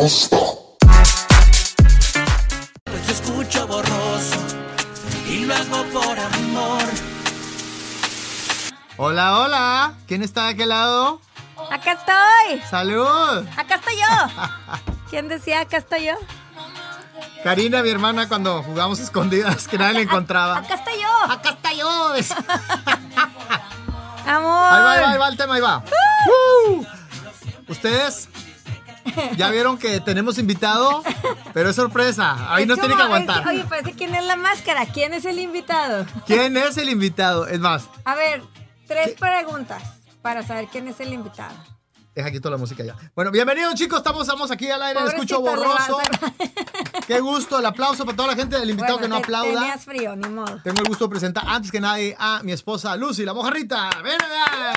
gusta. Pues yo escucho borroso y lo hago por amor. Hola, hola. ¿Quién está de aquel lado? Acá estoy. ¡Salud! Acá estoy yo. ¿Quién decía acá estoy yo? Karina, mi hermana, cuando jugamos escondidas, que nadie la encontraba. Acá estoy yo. ¡Acá está yo! Ahí Amor. va, ahí va, ahí va el tema, ahí va. ¡Uh! Ustedes ya vieron que tenemos invitado, pero es sorpresa. Ahí Es nos tiene que como- aguantar. es- Oye, parece quién es la máscara. ¿Quién es el invitado? ¿Quién es el invitado? Es más, A ver, tres preguntas para saber quién es el invitado. Deja quito la música ya. Bueno, bienvenidos chicos, estamos, estamos aquí al aire, escucho Pobrecito, borroso. Qué gusto, el aplauso para toda la gente del invitado Bueno, que no te- aplauda. Tenías frío, ni modo. Tengo el gusto de presentar antes que nadie a mi esposa Lucy, la mojarrita. Ven,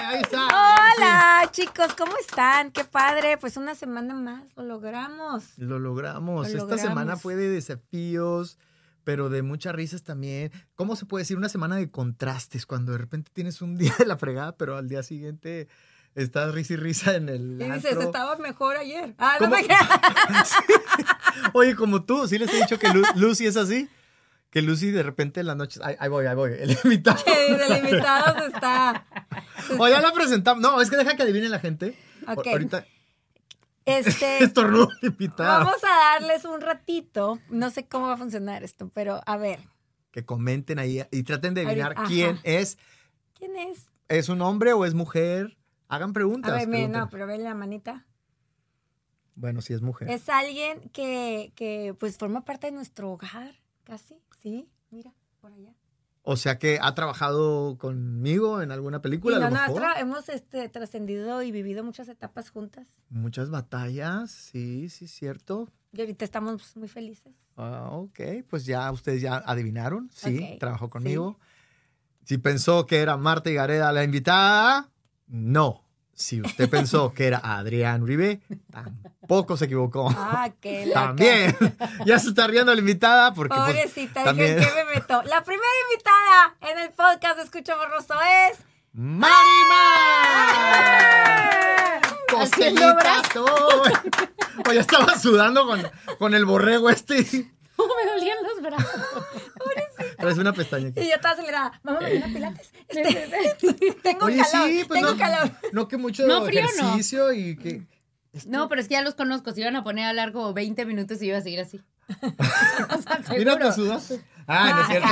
ahí está. Hola, chicos, ¿cómo están? Qué padre. Pues una semana más, lo logramos. Lo logramos. Lo Esta semana fue de desafíos, pero de muchas risas también. ¿Cómo se puede decir? Una semana de contrastes, cuando de repente tienes un día de la fregada, pero al día siguiente estás risa y risa en el Y dices, antro. estaba mejor ayer. Ah, no ¿Cómo? me. Oye, como tú, ¿sí les he dicho que Lu- Lucy es así? Que Lucy de repente en las noches, ahí, ahí voy, ahí voy, el invitado. Sí, del invitado se está. O ya la presentamos. No, es que deja que adivine la gente. Ok. Ahorita Este. estornudo el invitado. Vamos a darles un ratito. No sé cómo va a funcionar esto, pero a ver. Que comenten ahí y traten de adivinar Ajá. quién es. ¿Quién es? ¿Es un hombre o es mujer? Hagan preguntas. A ver, miren, no, pero ven la manita. Bueno, si es mujer. Es alguien que, que, pues, forma parte de nuestro hogar, casi. Sí, mira, por allá. O sea que ha trabajado conmigo en alguna película, Y a no, lo no, mejor. hemos este, trascendido y vivido muchas etapas juntas. Muchas batallas, sí, sí, cierto. Y ahorita estamos muy felices. Ah, ok, pues ya ustedes ya adivinaron, sí, trabajó conmigo. Si pensó que era Marta y Gareda la invitada, no. Si usted pensó que era Adrián Uribe, tampoco se equivocó. Ah, qué loca. También. Ya se está riendo la invitada porque pues, Pobrecita, también- dije, ¿en qué me meto? La primera invitada en el podcast de Escucha Borroso es... ¡Marimar! Haciendo Costeñita, tú. Oye, estaba sudando con, con el borrego este. me dolían los brazos. Traes una pestaña aquí. Y yo estaba acelerada. Mamá, mañana pilates. Este, tengo Oye, calor, sí, pues tengo no, calor. no que mucho No, frío no. ejercicio y que... No, pero es que ya los conozco. Se iban a poner a como 20 minutos y iba a seguir así. o sea, Mira, te sudaste. Ah, no es cierto.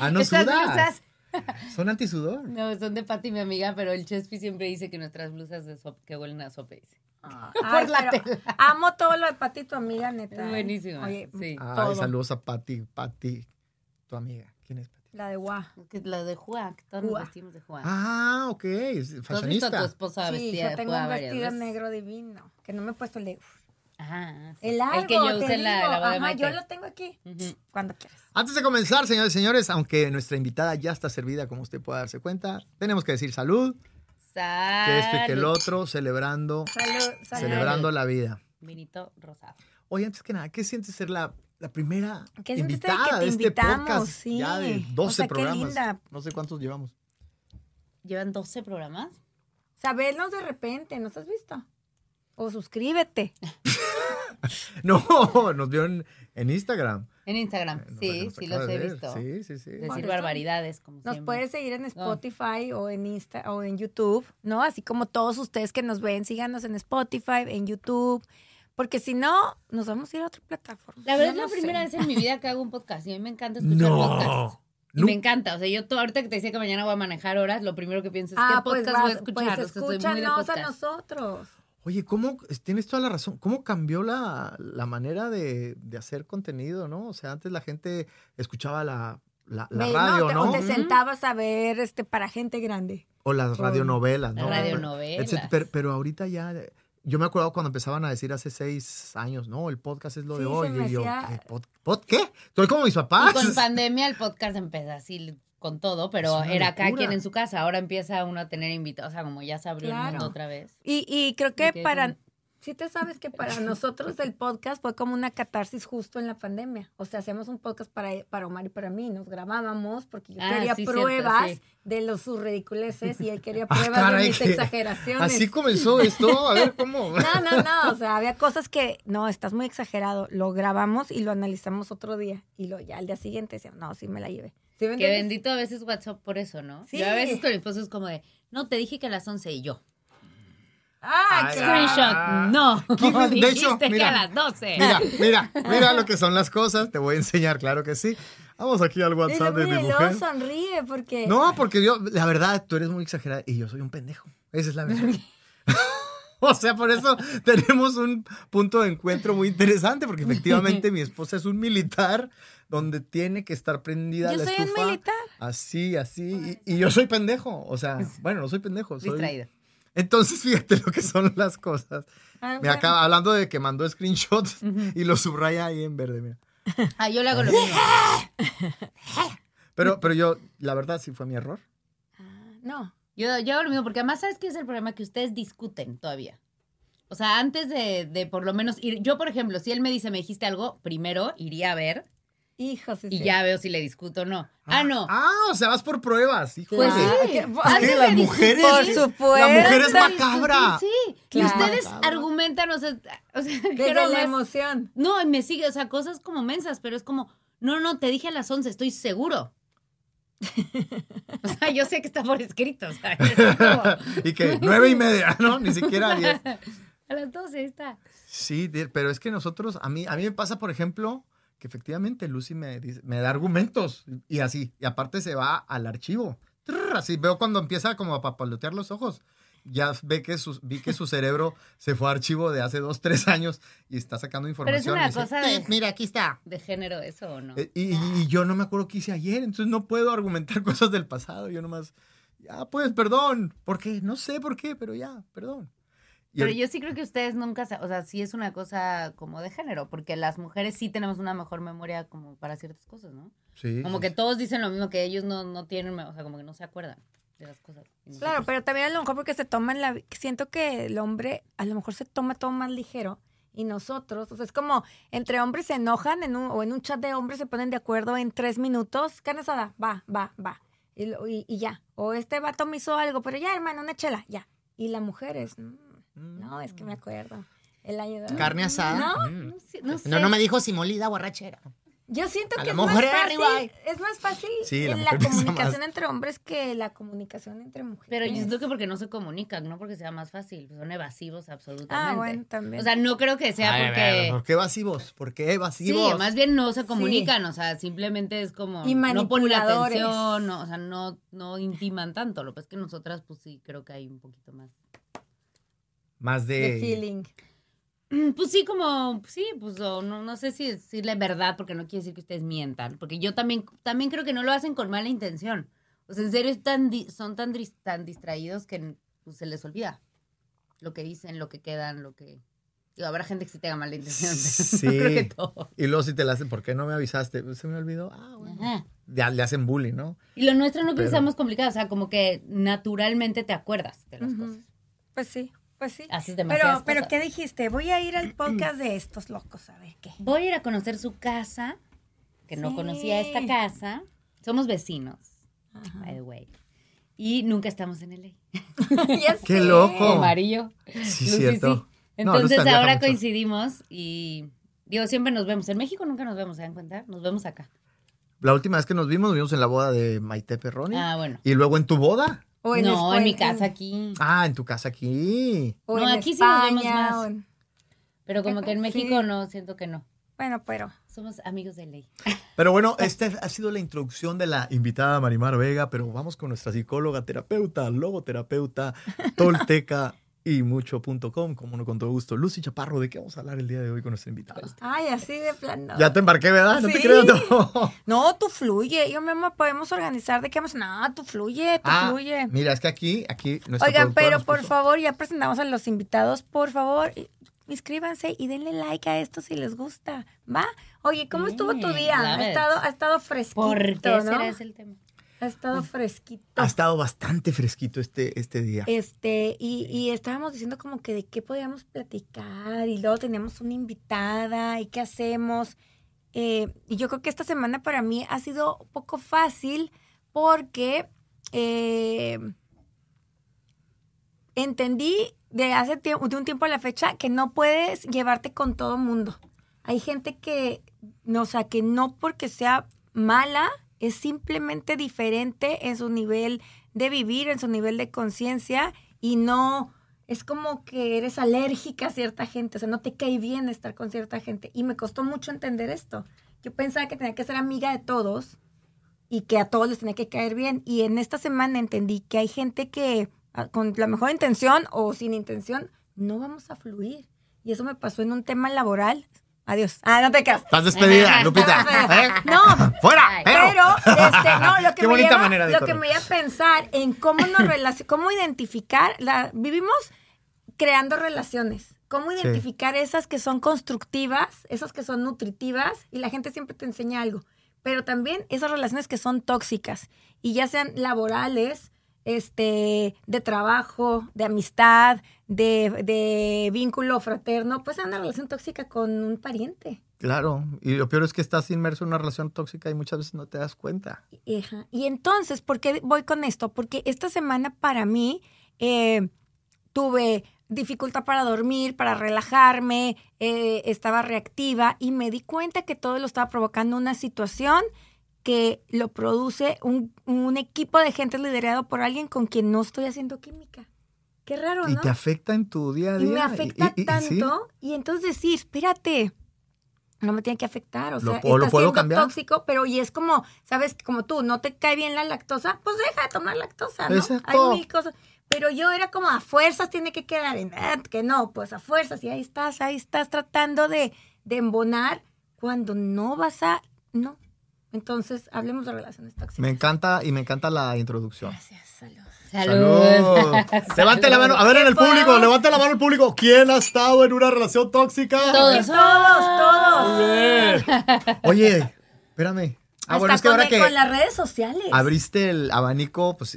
Ah, no Estas sudas. blusas. Son antisudor. No, son de Pati, mi amiga, pero el Chespi siempre dice que nuestras blusas de sopa, que huelen a sopa, dice. Ay, la pero tela. Amo todo lo de Pati, tu amiga, neta. Es ¿eh? buenísima, Oye, sí. Ay, todo. saludos a Pati, Pati, tu amiga. ¿Quién es Pati? La de Gua. Que La de Juá, que todos nos vestimos de Juá. Ah, ok, es ¿Tú has visto a tu fashionista. esposa Sí, vestida yo de tengo Juá un varias vestido veces? negro divino. Que no me he puesto el de... Ajá. sí. El largo, El que yo te usé en la, digo. de Ajá, yo lo tengo aquí. Ujú. Cuando quieras. Antes de comenzar, señores y señores, aunque nuestra invitada ya está servida, como usted puede darse cuenta, tenemos que decir salud, que esto y que el Salud. otro, celebrando, Salud, salud. celebrando la vida. Vinito rosado. Oye, antes que nada, ¿qué sientes ser la, la primera ¿Qué de que invitada te de este invitamos? podcast? Sí. Ya de O 12 sea, qué programas. linda. No sé cuántos llevamos. ¿Llevan 12 programas? Sabernos de repente, ¿nos has visto? O suscríbete. No, nos vio en, en Instagram. En Instagram. Eh, Sí, nos sí los he visto. Sí, sí, sí. Decir barbaridades, como Nos siempre. puedes seguir en Spotify o en Insta o en YouTube, ¿no? Así como todos ustedes que nos ven, síganos en Spotify, en YouTube, porque si no, nos vamos a ir a otra plataforma. La verdad es la primera sé. vez en mi vida que hago un podcast y a mí me encanta escuchar No. podcasts. Me encanta. O sea, yo to- ahorita que te decía que mañana voy a manejar horas, lo primero que pienso es Ah, qué pues, podcast voy a escuchar. pues O sea, soy muy de escúchanos a nosotros. Oye, ¿cómo? Tienes toda la razón. ¿Cómo cambió la, la manera de, de hacer contenido, no? O sea, antes la gente escuchaba la, la, radio, te- ¿no? O te sentabas a ver este para gente grande. O las radionovelas, ¿no? Las radionovelas. Pero ahorita ya, yo me acuerdo cuando empezaban a decir hace seis años, no, el podcast es lo de hoy. Y yo, hacía- ¿qué? ¿Pod, pod qué? Estoy como mis Y papás. con pandemia el podcast empezó así con todo, pero era cada quien en su casa. Ahora empieza uno a tener invitados. O sea, como ya se abrió el mundo otra vez. Y, y creo que para, sí. Te sabes que para nosotros el podcast fue como una catarsis justo en la pandemia. O sea, hacíamos un podcast para, para Omar y para mí. Nos grabábamos porque yo Ah, quería sí, cierto, pruebas sí. de los sus ridiculeces y él quería Ah, pruebas caray, de mis que- exageraciones. Así comenzó esto. A ver cómo. No, no, no. O sea, había cosas que, no, estás muy exagerado. Lo grabamos y lo analizamos otro día. Y lo, ya al día siguiente decíamos, no, sí me la llevé. ¿Sí Que bendito a veces WhatsApp por eso, ¿no? Sí. Yo a veces con mi esposo es como de, no, te dije que a las 11 y yo. Ah. Screenshot, no. ¿Quién- de hecho, Dijiste que mira. a las 12. Mira, mira, mira lo que son las cosas. Te voy a enseñar, claro que sí. Vamos aquí al WhatsApp de mi mujer. sonríe porque... No, porque yo, la verdad, tú eres muy exagerada y yo soy un pendejo. Esa es la verdad. o sea, por eso tenemos un punto de encuentro muy interesante, porque efectivamente mi esposa es un militar donde tiene que estar prendida Yo la soy un militar. Así, así. Y, y yo soy pendejo. O sea, bueno, no soy pendejo. Soy... Distraído. Entonces, fíjate lo que son las cosas. Ah, Me bueno. acaba hablando de que mandó screenshots y lo subraya ahí en verde, mira. Ah, yo le hago lo mismo. Pero, pero yo, la verdad, sí fue mi error. Ah, no. Yo, yo hago lo mismo, porque además, ¿sabes qué es el problema? Que ustedes discuten todavía. O sea, antes de, de por lo menos ir, yo por ejemplo, si él me dice, me dijiste algo, primero iría a ver Hijo, sí, y sí. ya veo si le discuto o no. Ah, no. Ah, o sea, vas por pruebas. Hijo Pues sí. Es que las mujeres. Por supuesto. La mujer es macabra. Sí. Claro. Y ustedes Macabra. argumentan, o sea, o sea Desde quiero la más- emoción. No, y me sigue, o sea, cosas como mensas, pero es como, no, no, te dije a las 11, estoy seguro. o sea, yo sé que está por escrito, o sea, como, y que nueve y media, ¿no? Ni siquiera diez. a las 12 está. Sí, pero es que nosotros, a mí, a mí me pasa, por ejemplo, que efectivamente Lucy me, dice- me da argumentos y así, y aparte se va al archivo. Trrr, Así veo cuando empieza como a papalotear los ojos. Ya ve que su, vi que su cerebro se fue a archivo de hace dos, tres años y está sacando Pero es información. una dice, cosa de- "Tit, Mira, aquí está. ¿De género eso o no? Eh, Y, y- y yo no me acuerdo qué hice ayer, entonces no puedo argumentar cosas del pasado. Yo nomás, ya pues, perdón. ¿Por qué? No sé por qué, pero ya, perdón. Y Pero yo sí creo que ustedes nunca, sa- o sea, sí es una cosa como de género, porque las mujeres sí tenemos una mejor memoria como para ciertas cosas, ¿no? sí, Como sí, que todos dicen lo mismo, que ellos no, no tienen, o sea, como que no se acuerdan de las cosas. Claro, nosotros- pero también a lo mejor porque se toman la... Siento que el hombre a lo mejor se toma todo más ligero y nosotros, o sea, es como entre hombres se enojan en un, o en un chat de hombres se ponen de acuerdo en tres minutos, carne asada, va, va, va, y, y- y ya. O este vato me hizo algo, pero ya, hermano, una chela, ya. Y la mujer es, mm, no, es que me acuerdo. El año de... Carne asada. No, Mm. No, sé- no sé. No, no me dijo si molida borrachera. Yo siento A que la es más, mujer fácil, es más fácil Sí, la en comunicación más. entre hombres que la comunicación entre mujeres. Pero yo siento que porque no se comunican, no porque sea más fácil, son evasivos absolutamente. Ah, bueno, también. O sea, no creo que sea Ay, porque... ¿Por qué evasivos? ¿Por qué Sí, evasivos? más bien no se comunican, o sea, simplemente es como Y no ponen la atención, no, o sea, no, no intiman tanto. Lo que pasa es que nosotras, pues sí, creo que hay un poquito más. Más de... de feeling. Pues sí, como, sí, pues no, no sé si decirle verdad, porque no quiere decir que ustedes mientan, porque yo también, también creo que no lo hacen con mala intención. O sea, en serio es tan di- son tan, tan distraídos que pues, se les olvida lo que dicen, lo que quedan, lo que... Digo, habrá gente que sí tenga mala intención. Sí. no creo que todo. Y luego si te la hacen, ¿por qué no me avisaste? Se me olvidó. Ah, bueno. Ajá. Ya le hacen bullying, ¿no? Y lo nuestro no Pero- sea más complicado, o sea, como que naturalmente te acuerdas de las Ujú. cosas. Pues sí, pues sí. Haces demasiadas Pero, pero. ¿qué dijiste? Voy a ir al podcast de estos locos, a ver qué. Voy a ir a conocer su casa, que no Sí. conocía esta casa. Somos vecinos, by the way. Y nunca estamos en LA. Ya ¡Qué sé. loco! Amarillo. Sí, Lucy, cierto. Entonces viaja ahora mucho. coincidimos y digo, siempre nos vemos. En México nunca nos vemos, ¿se dan cuenta? Nos vemos acá. La última vez que nos vimos, nos vimos en la boda de Maite Perroni. Ah, bueno. Y luego en tu boda. O no, en mi casa aquí. Ah, en tu casa aquí. O No, en aquí sí nos vemos más. en- Pero como que en México Sí. no, siento que no. Bueno, pero Somos amigos de ley. Pero bueno, esta ha sido la introducción de la invitada Marimar Vega, pero vamos con nuestra psicóloga, terapeuta, logoterapeuta, tolteca y mucho.com, como no con todo gusto. Lucy Chaparro, ¿de qué vamos a hablar el día de hoy con nuestra invitada? ay, así de plano. Ya te embarqué, ¿verdad? No te creo. No. No, tú fluye. Yo mismo podemos organizar de qué vamos. No, tú fluye, tú Ah, fluye. mira, es que aquí, aquí nuestra Oigan, pero por puso- favor, ya presentamos a los invitados. Por favor, inscríbanse y denle like a esto si les gusta. ¿Va? Oye, ¿cómo estuvo tu día? Ha estado, ha estado fresquito, ¿Por qué ¿no? será ese el tema? Ha estado fresquito. Ha estado bastante fresquito este, este día. Este, y, y estábamos diciendo como que de qué podíamos platicar, y luego teníamos una invitada, y qué hacemos. Eh, y yo creo que esta semana para mí ha sido un poco fácil porque eh, entendí de hace tiempo, de un tiempo a la fecha que no puedes llevarte con todo mundo. Hay gente que, no, o sea, que no porque sea mala, es simplemente diferente en su nivel de vivir, en su nivel de conciencia y no es como que eres alérgica a cierta gente, o sea, no te cae bien estar con cierta gente. Y me costó mucho entender esto. Yo pensaba que tenía que ser amiga de todos y que a todos les tenía que caer bien. Y en esta semana entendí que hay gente que ah, con la mejor intención o sin intención no vamos a fluir. Y eso me pasó en un tema laboral. Adiós. Ah, no te quedas. Estás despedida, Lupita. ¿Eh? No, ¡Fuera! ¡Pero! pero este, no, lo que Qué me bonita lleva, manera de lo que me lleva a pensar en cómo nos relacion- cómo identificar, la, vivimos creando relaciones. Cómo Sí. identificar esas que son constructivas, esas que son nutritivas, y la gente siempre te enseña algo. Pero también esas relaciones que son tóxicas, y ya sean laborales, este, de trabajo, de amistad, de, de vínculo fraterno, pues es una relación tóxica con un pariente. Claro, y lo peor es que estás inmerso en una relación tóxica y muchas veces no te das cuenta. Ajá. Y entonces, ¿por qué voy con esto? Porque esta semana para mí eh, tuve dificultad para dormir, para relajarme, eh, estaba reactiva y me di cuenta que todo lo estaba provocando una situación que lo produce un, un equipo de gente liderado por alguien con quien no estoy haciendo química. Qué raro, Y ¿no? te afecta en tu día a Y día. me afecta y- y- y tanto. sí. Y entonces sí, espérate. No me tiene que afectar. O ¿Lo sea, puedo- lo está puedo siendo cambiar? tóxico, pero y es como, ¿sabes? Como tú, no te cae bien la lactosa, pues deja de tomar lactosa, ¿no? Exacto. Hay mil cosas. Pero yo era como a fuerzas tiene que quedar en "Ah, que no, pues a fuerzas. Y ahí estás, ahí estás tratando de, de embonar cuando no vas a. No. Entonces, hablemos de relaciones tóxicas. Me encanta y me encanta la introducción. Gracias, salud. Salud. Levante la mano. A ver, en el ¿Qué público, levante la mano el público. ¿Quién ha estado en una relación tóxica? Todos. Todos, todos. Muy bien. Oye, espérame. Ah, bueno, Hasta es que con, ahora que con las redes sociales. abriste el abanico, pues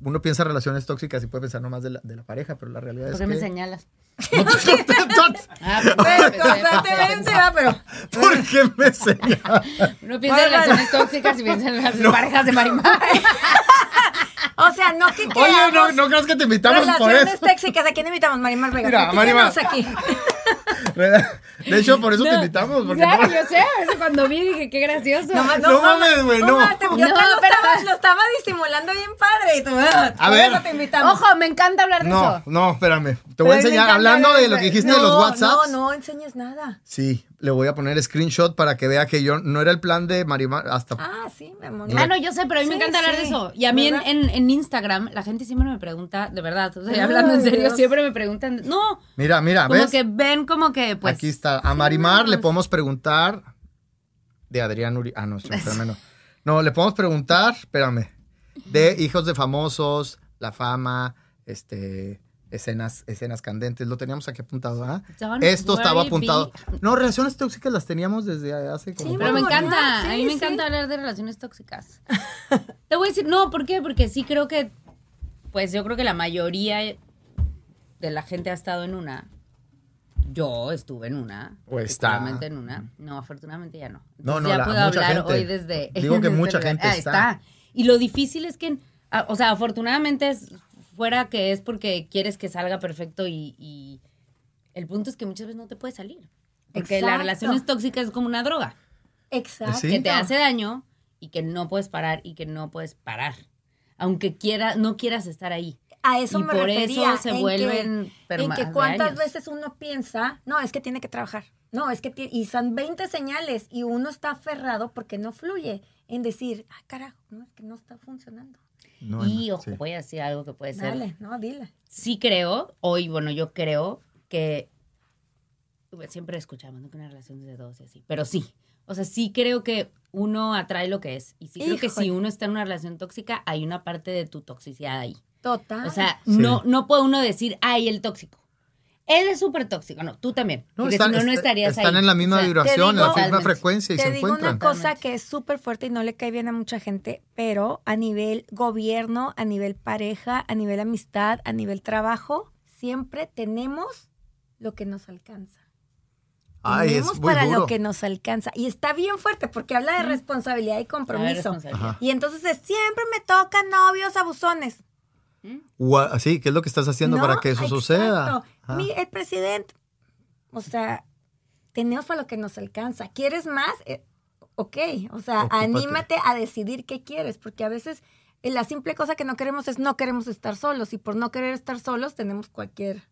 uno piensa en relaciones tóxicas y puede pensar nomás de la, de la pareja, pero la realidad ¿Por es qué me que... señalas? No, Ah, Pero pero. ¿Por qué me señalas? Uno piensa en relaciones tóxicas y piensa en las parejas de Marimar. O sea, no que Oye, no, no creas que te invitamos por relaciones eso. tóxicas. ¿A quién invitamos? Marimar Vega. Mira, Marimar. aquí. De hecho, por eso te No, invitamos. Porque Claro, no- yo sé, eso cuando vi dije, qué gracioso. ma- No mames, güey, no. te- Yo No, te lo, pero- estaba, lo estaba disimulando bien padre. Y tú, A ver. eso te invitamos. Ojo, me encanta hablar de No, eso. no, espérame. Te voy a enseñar, hablando ver- de lo que dijiste de los WhatsApps. No, no enseñes nada. Sí, le voy a poner screenshot para que vea que yo no era el plan de Marimar hasta... Ah, sí, mi amor. Ah, no, yo sé, pero a mí me Sí, encanta hablar de eso. Y a mí en, en, en Instagram, la gente siempre me pregunta, de verdad, o sea, Ay, hablando en serio, Dios. siempre me preguntan, no, Mira, mira, como ¿ves? que ven como que, pues, Aquí está. A Marimar le podemos preguntar de Adrián Uri... Ah, no, espérame, no. No, le podemos preguntar, espérame, de hijos de famosos, la fama, este... Escenas, escenas candentes, lo teníamos aquí apuntado, ¿ah? Esto estaba apuntado. No, relaciones tóxicas las teníamos desde hace como... Sí, Pero me encanta, sí, a mí me encanta hablar de relaciones tóxicas. Te voy a decir, no, ¿por qué? Porque sí creo que, pues yo creo que la mayoría de la gente ha estado en una. Yo estuve en una. O está. en una. No, afortunadamente ya no. No, Entonces no, ya la- puedo mucha hablar gente. hoy desde. Digo que desde mucha gente Ah, está. Y lo difícil es que, ah, o sea, afortunadamente es fuera que es porque quieres que salga perfecto y, y el punto es que muchas veces no te puede salir. Porque la Exacto. relación es tóxica, es como una droga Exacto. Sí. que te hace daño y que no puedes parar y que no puedes parar. Aunque quiera, no quieras estar ahí. A eso y me por refería. eso se en que- vuelven En perma- que cuántas años. veces uno piensa, no, es que tiene que trabajar. No, es que tiene, y son 20 señales y uno está aferrado porque no fluye en decir, ah, carajo, no, es que no está funcionando. No, y no, ojo, sí. voy a decir algo que puede ser. Dale, no, dile. Sí creo, hoy, bueno, yo creo que siempre escuchamos ¿no? que una relación es de dos y así, pero sí. O sea, sí creo que uno atrae lo que es. Y sí creo que si uno está en una relación tóxica, hay una parte de tu toxicidad ahí. Total. O sea, Sí. no, no puede uno decir, ay, el tóxico. Él es súper tóxico, no, tú también. No, porque están, si no, no est- estarías están ahí. en la misma O sea, vibración, en la misma Totalmente. frecuencia y Te se digo encuentran. una cosa que es súper fuerte y no le cae bien a mucha gente, pero a nivel gobierno, a nivel pareja, a nivel amistad, a nivel trabajo, siempre tenemos lo que nos alcanza. Ay, tenemos es muy para duro. lo que nos alcanza. Y está bien fuerte porque habla de responsabilidad y compromiso. responsabilidad. Y entonces es, siempre me tocan novios abusones. Gua- Sí, ¿qué es lo que estás haciendo No, para que eso exacto. suceda? Ajá. Mi- el presidente, o sea, tenemos para lo que nos alcanza. ¿Quieres más? Eh, ok, o sea, Ocúpate. anímate a decidir qué quieres, porque a veces eh, la simple cosa que no queremos es no queremos estar solos y por no querer estar solos tenemos cualquier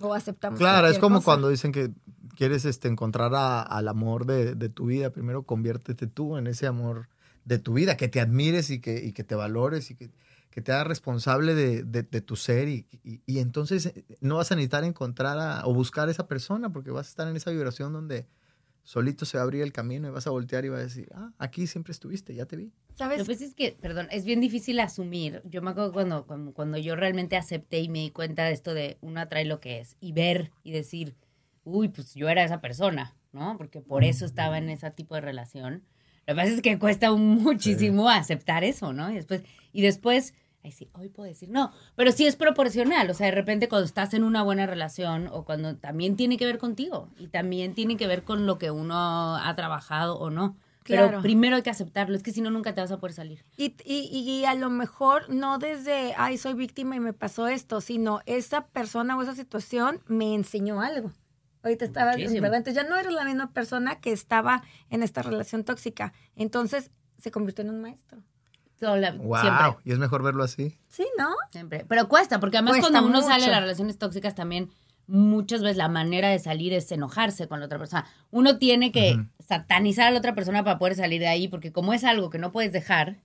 o aceptamos. Claro, es como cosa. cuando dicen que quieres este, encontrar a- al amor de, de tu vida. Primero conviértete tú en ese amor de tu vida, que te admires y que, y que te valores y que, que te hagas responsable de, de- de tu ser. Y, y- y entonces eh, no vas a necesitar encontrar a- o buscar a esa persona porque vas a estar en esa vibración donde solito se va a abrir el camino y vas a voltear y vas a decir, ah, aquí siempre estuviste, ya te vi. ¿Sabes? Lo que pasa es que, perdón, es bien difícil asumir. Yo me acuerdo cuando, cuando, cuando yo realmente acepté y me di cuenta de esto de uno atrae lo que es y ver y decir, uy, pues yo era esa persona, ¿no? Porque por eso estaba en ese tipo de relación. Lo que pasa es que cuesta muchísimo aceptar eso, ¿no? Y después, y después, ay, sí, hoy puedo decir, no, pero sí es proporcional. O sea, de repente cuando estás en una buena relación o cuando también tiene que ver contigo y también tiene que ver con lo que uno ha trabajado o no. Pero primero hay que aceptarlo, es que si no, nunca te vas a poder salir. Y, y, y a lo mejor no desde, ay, soy víctima y me pasó esto, sino esa persona o esa situación me enseñó algo. Ahorita estaba, Muchísimo. ¿verdad? Entonces ya no eres la misma persona que estaba en esta relación tóxica. Entonces se convirtió en un maestro. Wow, Siempre, y es mejor verlo así. Sí, ¿no? siempre. Pero cuesta, porque además Cuesta cuando uno sale de las relaciones tóxicas también muchas veces la manera de salir es enojarse con la otra persona. Uno tiene que satanizar a la otra persona para poder salir de ahí, porque como es algo que no puedes dejar,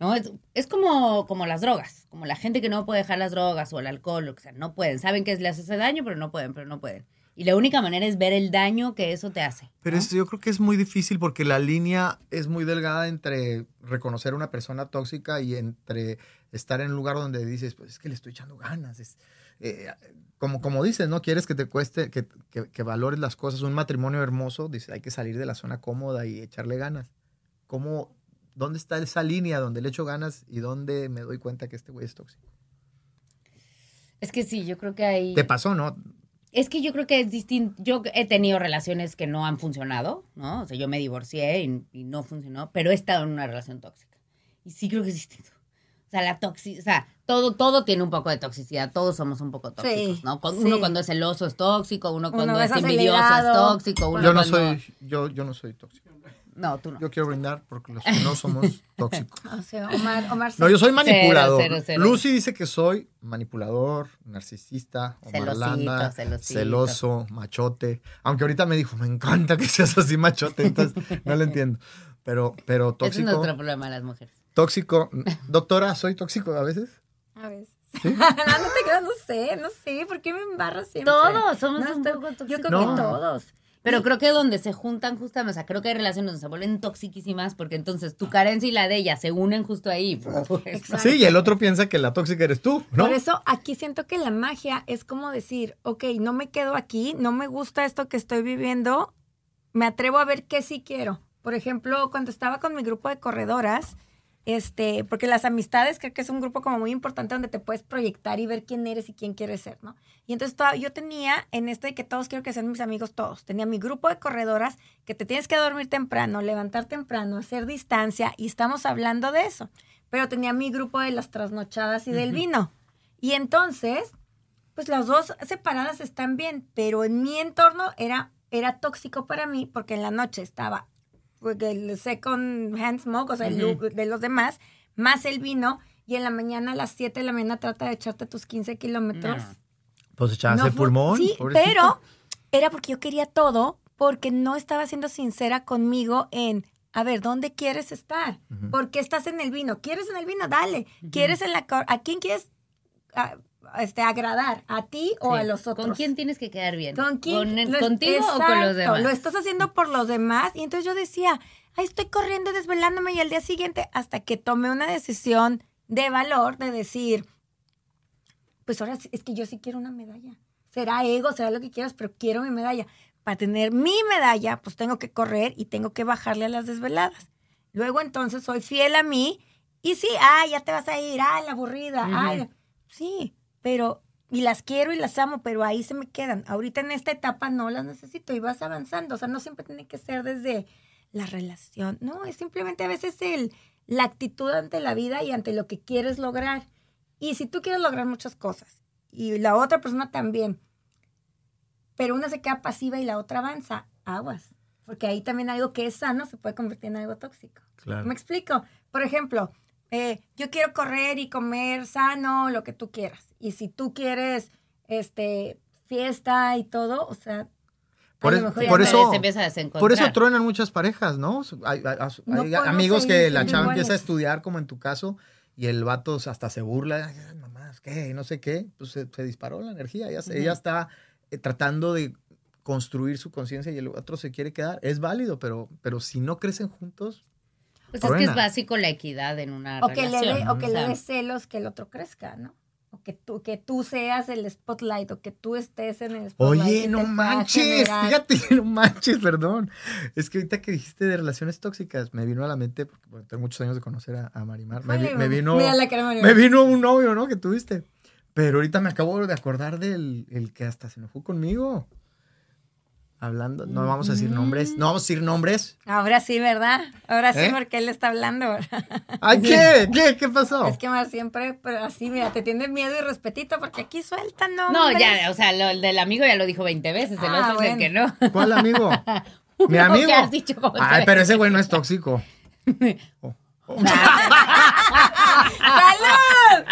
¿no? Es, es como, como las drogas, como la gente que no puede dejar las drogas o el alcohol, o sea, no pueden. Saben que les hace daño, pero no pueden, pero no pueden. Y la única manera es ver el daño que eso te hace. Pero ¿no? eso yo creo que es muy difícil porque la línea es muy delgada entre reconocer a una persona tóxica y entre estar en un lugar donde dices, pues es que le estoy echando ganas. Es, eh, como, como dices, ¿no? Quieres que te cueste, que, que- que valores las cosas. Un matrimonio hermoso, dice, hay que salir de la zona cómoda y echarle ganas. ¿Cómo, ¿Dónde está esa línea donde le echo ganas y dónde me doy cuenta que este güey es tóxico? Es que sí, yo creo que hay... ¿Te pasó, no? Es que yo creo que es distinto. Yo he tenido relaciones que no han funcionado, ¿no? O sea, yo me divorcié y, y no funcionó, pero he estado en una relación tóxica. Y sí creo que es distinto. O sea, la toxicidad, o sea, todo, todo tiene un poco de toxicidad, todos somos un poco tóxicos, Sí, ¿no? Con- sí. Uno cuando es celoso es tóxico, uno cuando es es envidioso es tóxico, uno Yo no, cuando... soy, yo, yo no soy tóxico. No, tú no. Yo quiero brindar porque los que no somos tóxicos. O sea, Omar, Omar No, yo soy manipulador. cero, cero. Lucy dice que soy manipulador, narcisista, Celosito, celosito. celoso, machote. Aunque ahorita me dijo, me encanta que seas así machote, entonces no lo entiendo. Pero, pero Ese es tóxico, nuestro problema de las mujeres. tóxico. Doctora, ¿soy tóxico a veces? A veces. no, no te creas, no sé, no sé, ¿por qué me embarras siempre? Todos somos No, un poco Yo tóxicos. creo No. que todos. Pero creo que donde se juntan justamente, o sea, creo que hay relaciones donde se vuelven toxiquísimas porque entonces tu carencia y la de ella se unen justo ahí. Pues. Sí, y el otro piensa que la tóxica eres tú, ¿no? Por eso aquí siento que la magia es como decir, ok, no me quedo aquí, no me gusta esto que estoy viviendo, me atrevo a ver qué sí quiero. Por ejemplo, cuando estaba con mi grupo de corredoras, este, porque las amistades creo que es un grupo como muy importante donde te puedes proyectar y ver quién eres y quién quieres ser, ¿no? Y entonces toda- yo tenía en esto de que todos quiero que sean mis amigos todos. Tenía mi grupo de corredoras que te tienes que dormir temprano, levantar temprano, hacer distancia y estamos hablando de eso. Pero tenía mi grupo de las trasnochadas y del vino. Y entonces, pues las dos separadas están bien, pero en mi entorno era, era tóxico para mí porque en la noche estaba pues, el second hand smoke, o sea, el Ujú. lu- de los demás, más el vino, y en la mañana a las 7 de la mañana trata de echarte tus 15 kilómetros. No. Pues echabas No el pulmón. Sí, pobrecito. pero era porque yo quería todo, porque no estaba siendo sincera conmigo en, a ver, ¿dónde quieres estar? Ujú. ¿Por qué estás en el vino? ¿Quieres en el vino? Dale. ¿Quieres en la... ¿A quién quieres ah, este, agradar? ¿A ti o Sí. a los otros? ¿Con quién tienes que quedar bien? ¿Con quién? Lo- ¿Contigo o con Exacto, los demás? Lo estás haciendo por los demás. Y entonces yo decía, ay, estoy corriendo y desvelándome y al día siguiente, hasta que tomé una decisión de valor de decir, pues ahora es que yo sí quiero una medalla. será ego, será lo que quieras, pero quiero mi medalla. Para tener mi medalla, pues tengo que correr y tengo que bajarle a las desveladas. Luego entonces soy fiel a mí y sí, ah, ya te vas a ir, ah, la aburrida, ay, sí, pero y las quiero y las amo, pero ahí se me quedan. Ahorita en esta etapa no las necesito y vas avanzando. O sea, no siempre tiene que ser desde la relación. No, es simplemente a veces el, la actitud ante la vida y ante lo que quieres lograr. Y si tú quieres lograr muchas cosas y la otra persona también, pero una se queda pasiva y la otra avanza, aguas. Porque ahí también algo que es sano se puede convertir en algo tóxico. Claro. ¿Me explico? Por ejemplo, eh, yo quiero correr y comer sano, lo que tú quieras. Y si tú quieres, este, fiesta y todo, o sea, Por, es- por eso, se por eso truenan muchas parejas, ¿no? Hay, hay- hay No podemos amigos que la chava empieza a estudiar, como en tu caso, y el vato hasta se burla, "Ay, mamás, ¿qué? No sé qué. Pues se, se disparó la energía. Ella está eh, tratando de construir su conciencia y el otro se quiere quedar. Es válido, pero, pero si no crecen juntos, Pues es que es básico la equidad en una o que le relación. o que o le dé celos que el otro crezca, ¿no? O que tú, que tú seas el spotlight o que tú estés en el spotlight. Oye, no manches, fíjate, no manches, perdón. Es que ahorita que dijiste de relaciones tóxicas, me vino a la mente, porque bueno, tengo muchos años de conocer a, a Marimar. Me, vi- Híjole, me vino, me vino un novio, ¿no? Que tuviste. Pero ahorita me acabo de acordar del el que hasta se enojó conmigo. Hablando, no vamos a decir nombres, no vamos a decir nombres. Ahora sí, ¿verdad? Ahora sí, ¿Eh? porque él está hablando. Ay, ¿qué? ¿Qué? ¿Qué pasó? Es que Mar siempre, pero así, mira, te tiene miedo y respetito porque aquí suelta, ¿no? No, ya, o sea, lo, el del amigo ya lo dijo 20 veces, el Ah, otro es el que no. ¿Cuál amigo? Mi amigo. has dicho Ay, tres pero ese güey no es tóxico. ¡Salud!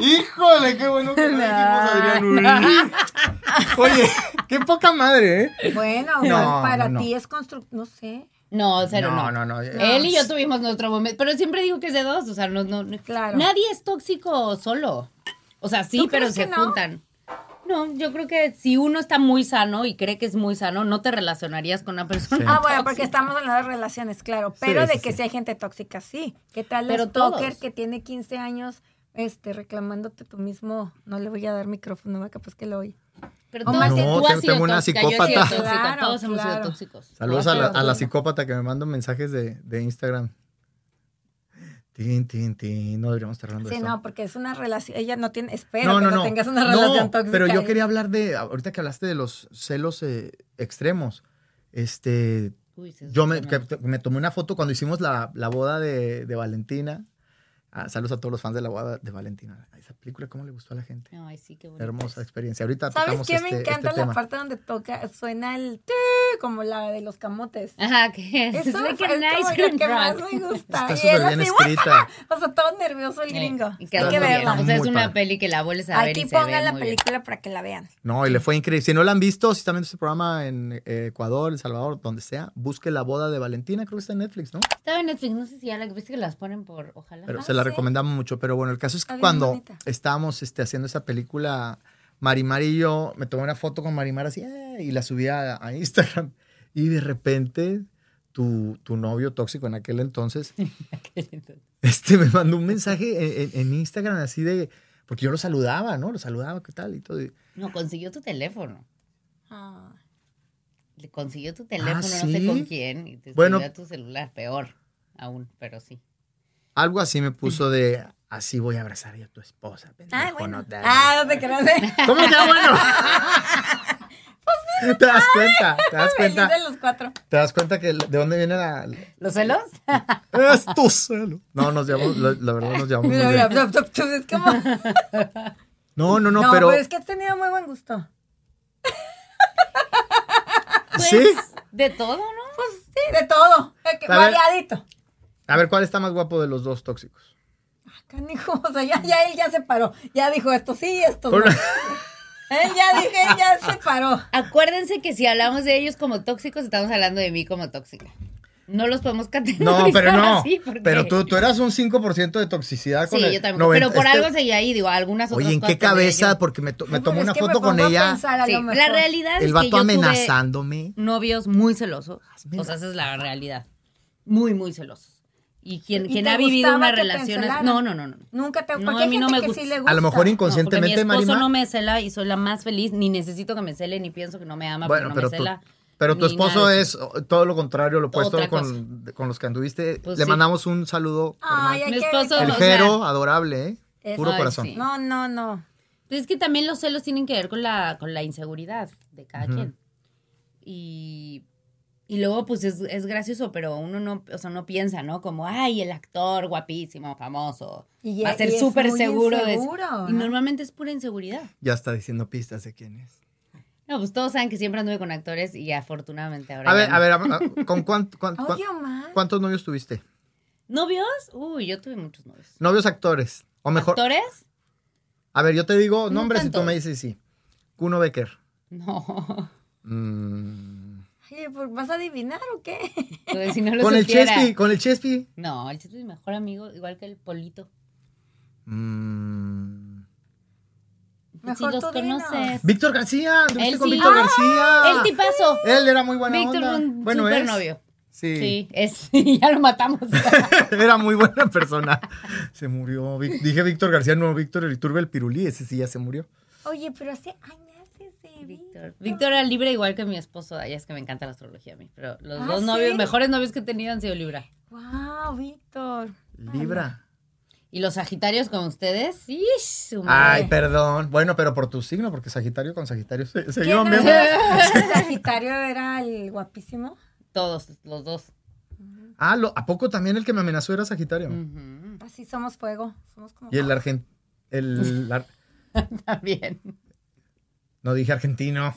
Híjole, qué bueno que lo dijimos, Adrián. Oye, qué poca madre, ¿eh? Bueno, No, para no, no. ti es constructivo, no sé. No, cero No, no. no, no. Él y yo tuvimos nuestro momento, pero siempre digo que es de dos, o sea, no, no, no- Claro. nadie es tóxico solo. O sea, sí, ¿Tú pero crees se que no? juntan. No, yo creo que si uno está muy sano y cree que es muy sano, no te relacionarías con una persona. Sí. Ah, bueno, tóxica. porque estamos hablando de relaciones, claro. Pero Sí, de sí, que sí. si hay gente tóxica, sí. ¿Qué tal Pero el stalker que tiene 15 años este, reclamándote tú mismo? No le voy a dar micrófono, va, capaz que lo oye. Pero O tú, más has- bien, tú No, has tengo- sido una tóxica, yo he sido psicópata. tóxica, Claro, todos hemos sido tóxicos. Saludos a la, a psicópata que me manda mensajes de, de Instagram. Tin, tin, tin. No deberíamos estar hablando de Sí, esto. no, porque es una relación. Ella no tiene. Espero no, que no, no, no. tengas una No, relación tóxica. Pero yo ahí. quería hablar de, ahorita que hablaste de los celos eh, extremos. Este, Uy, yo me, que- me tomé una foto cuando hicimos la, la boda de, de Valentina. Ah, saludos a todos los fans de la boda de Valentina. Esa película, ¿cómo le gustó a la gente? Ay, sí, qué bonito. Hermosa experiencia. Ahorita ¿Sabes tocamos qué? este, me encanta este la tema. parte donde toca, suena el tí, como la de los camotes. Ajá, que es Eso like es nice como lo que más me gusta. Está súper bien así, escrita. O sea, todo nervioso el gringo. Y Hay que verla. O sea, es una padre. peli que la vuelves a ver Aquí y se ve pongan la bien. película para que la vean. No, y le fue increíble. Si no la han visto, si están viendo este programa en eh, Ecuador, El Salvador, donde sea, busque la boda de Valentina, creo que está en Netflix, ¿no? Estaba en Netflix, no sé si ya la viste que las ponen por, ojalá. Pero Ah, se la recomendamos mucho. Pero bueno, el caso es que cuando bonita. estábamos este, haciendo esa película, Marimar y yo, me tomé una foto con Marimar así eh, y la subí a, a Instagram. Y de repente, tu, tu novio tóxico en aquel entonces, este, me mandó un mensaje en, en- en Instagram así de... Porque yo lo saludaba, ¿no? Lo saludaba, ¿qué tal? Y todo. y- No, consiguió tu teléfono. Ah. Le consiguió tu teléfono, no sé Ah, con quién. Y te Bueno. tu celular, peor aún, pero sí. Algo así me puso de... Así voy a abrazar yo a tu esposa. pendejo, Ah, bueno. no te- Ah, no te creas. ¿eh? ¿Cómo que bueno? ¿Te das cuenta? ¿Te das cuenta? De los cuatro. ¿Te das cuenta que de dónde viene la... ¿Los celos? Es tu celo. No, nos llamamos, la, la verdad nos tup, es como. No, no, no, No, pero... pero es que has tenido muy buen gusto. Pues, ¿Sí? De todo, ¿no? Pues sí, de todo. Variadito. A ver, ¿cuál está más guapo de los dos tóxicos? Canijo, o sea, ya, ya él ya se paró. Ya dijo esto sí, esto no. Él ya dije, él ya se paró. Acuérdense que si hablamos de ellos como tóxicos, estamos hablando de mí como tóxica. No los podemos categorizar No, pero no. así porque- Pero tú, tú eras un 5% de toxicidad con Sí, el yo también. 90 pero por este- algo seguía ahí, digo, algunas otras Oye, ¿en cosas qué cabeza? yo. Porque me, to- me tomé una es que foto me con ella, pensar, a Sí, lo mejor. la realidad el es que vato yo tuve amenazándome. novios muy celosos. Hazme O sea, esa es la realidad. Muy, muy celosos. Y quien, ¿Y quien ha vivido una relación? No, no, no, no. Nunca te No, porque a mí no me que gusta. sí le A lo gusta. mejor No, porque mi inconscientemente, esposo Marima. no me cela y soy la más feliz. Ni necesito que me cele, ni pienso que no me ama Bueno, no pero me tú- cela. Pero tu nada esposo de es todo lo contrario, lo opuesto con, con los que anduviste. Pues Le sí. mandamos un saludo. Ay, Mi esposo El o sea, Jero, adorable, ¿eh? Es- Puro Ay, corazón. sí. No, no, no. Pues es que también los celos tienen que ver con la, con la inseguridad de cada Ujú. quien. Y, y luego, pues es, es gracioso, pero uno no, o sea, no piensa, ¿no? Como, ay, el actor guapísimo, famoso. Y va a ser súper seguro. de- inseguro, y ¿no? normalmente es pura inseguridad. Ya está diciendo pistas de quién es. No, pues todos saben que siempre anduve con actores y afortunadamente ahora. A ver, no. a ver, a- a- ¿con cuánto- cuán- cuán- Oye, Omar. cuántos novios tuviste? ¿Novios? Uy, yo tuve muchos novios. Novios actores. O mejor. ¿Actores? A ver, yo te digo No nombres y tú me dices sí. Kuno Becker. No. Mm. Oye, ¿pues ¿vas a adivinar o qué? Pues, si no lo Con el. Chespi, con el Chespi. No, el Chespi es mi mejor amigo, igual que el Polito. Mm. Si los conoces. Víctor García, anduviste Él con sí. Víctor ¡Ah! García. El tipazo. Él era muy buena Víctor onda. fue un bueno, super es. novio. Sí. Sí, es, ya lo matamos. era muy buena persona. Se murió. Dije Víctor García, no, Víctor Iturbe el Pirulí, ese sí ya se murió. Oye, pero hace años Víctor. Víctor era libre igual que mi esposo. Ay, es que me encanta la astrología a mí. Pero los ¿Ah, dos sí? novios, mejores novios que he tenido han sido Libra. Wow, Víctor. Libra. Y los Sagitarios con ustedes, sí, su Ay, perdón. Bueno, pero por tu signo, porque Sagitario con Sagitario se, se. Sagitario era el guapísimo. Todos, los dos. Ah, lo- ¿a poco también el que me amenazó era Sagitario? Ujú. Así somos fuego. Somos como. Y el argentino. El, ar- También. No dije argentino.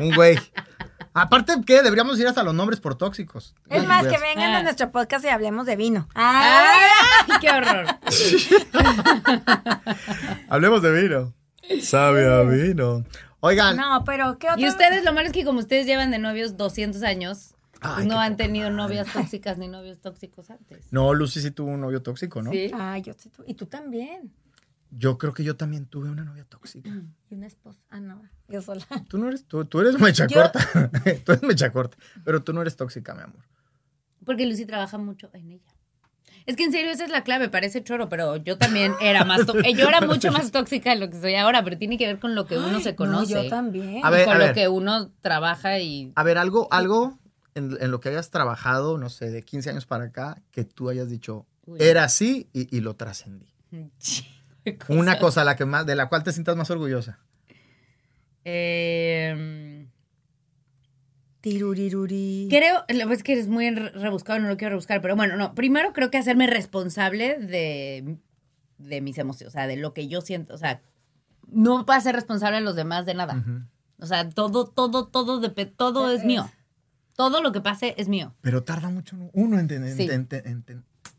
Un güey. Aparte, ¿qué? Deberíamos ir hasta los nombres por tóxicos. Es más, que a- vengan Ah. a nuestro podcast y hablemos de vino. Ah, ¡Ay, qué horror! Hablemos de vino. Sabe a vino. Oigan. no, pero ¿qué otro? Y ustedes, lo malo es que como ustedes llevan de novios 200 años, pues Ay, no qué han tenido madre. novias tóxicas ni novios tóxicos antes. No, Lucy sí tuvo un novio tóxico, ¿no? Sí. Ah, yo sí. tú- Y tú también. Yo creo que yo también tuve una novia tóxica. Y una esposa. Ah, no. Yo sola. Tú no eres, tú, tú eres mecha Yo- corta. tú eres mecha corta. Pero tú no eres tóxica, mi amor. Porque Lucy trabaja mucho en ella. Es que en serio esa es la clave, parece choro, pero yo también era más yo era mucho más tóxica de lo que soy ahora, pero tiene que ver con lo que uno se No, conoce. yo también. A ver, con a lo que uno trabaja y A ver, algo, algo en, en lo que hayas trabajado, no sé, de 15 años para acá, que tú hayas dicho, Uy. era así y, y lo trascendí. Una cosa la que más, de la cual te sientas más orgullosa. Eh, Tiruriruri. creo, lo es que eres muy re- rebuscado, no lo quiero rebuscar, pero bueno, no. Primero creo que hacerme responsable de, de mis emociones, o sea, de lo que yo siento, o sea, no para ser responsable a los demás de nada. O sea, todo, todo, todo, todo es mío. Todo lo que pase es mío. Pero tarda mucho uno en, en- Sí.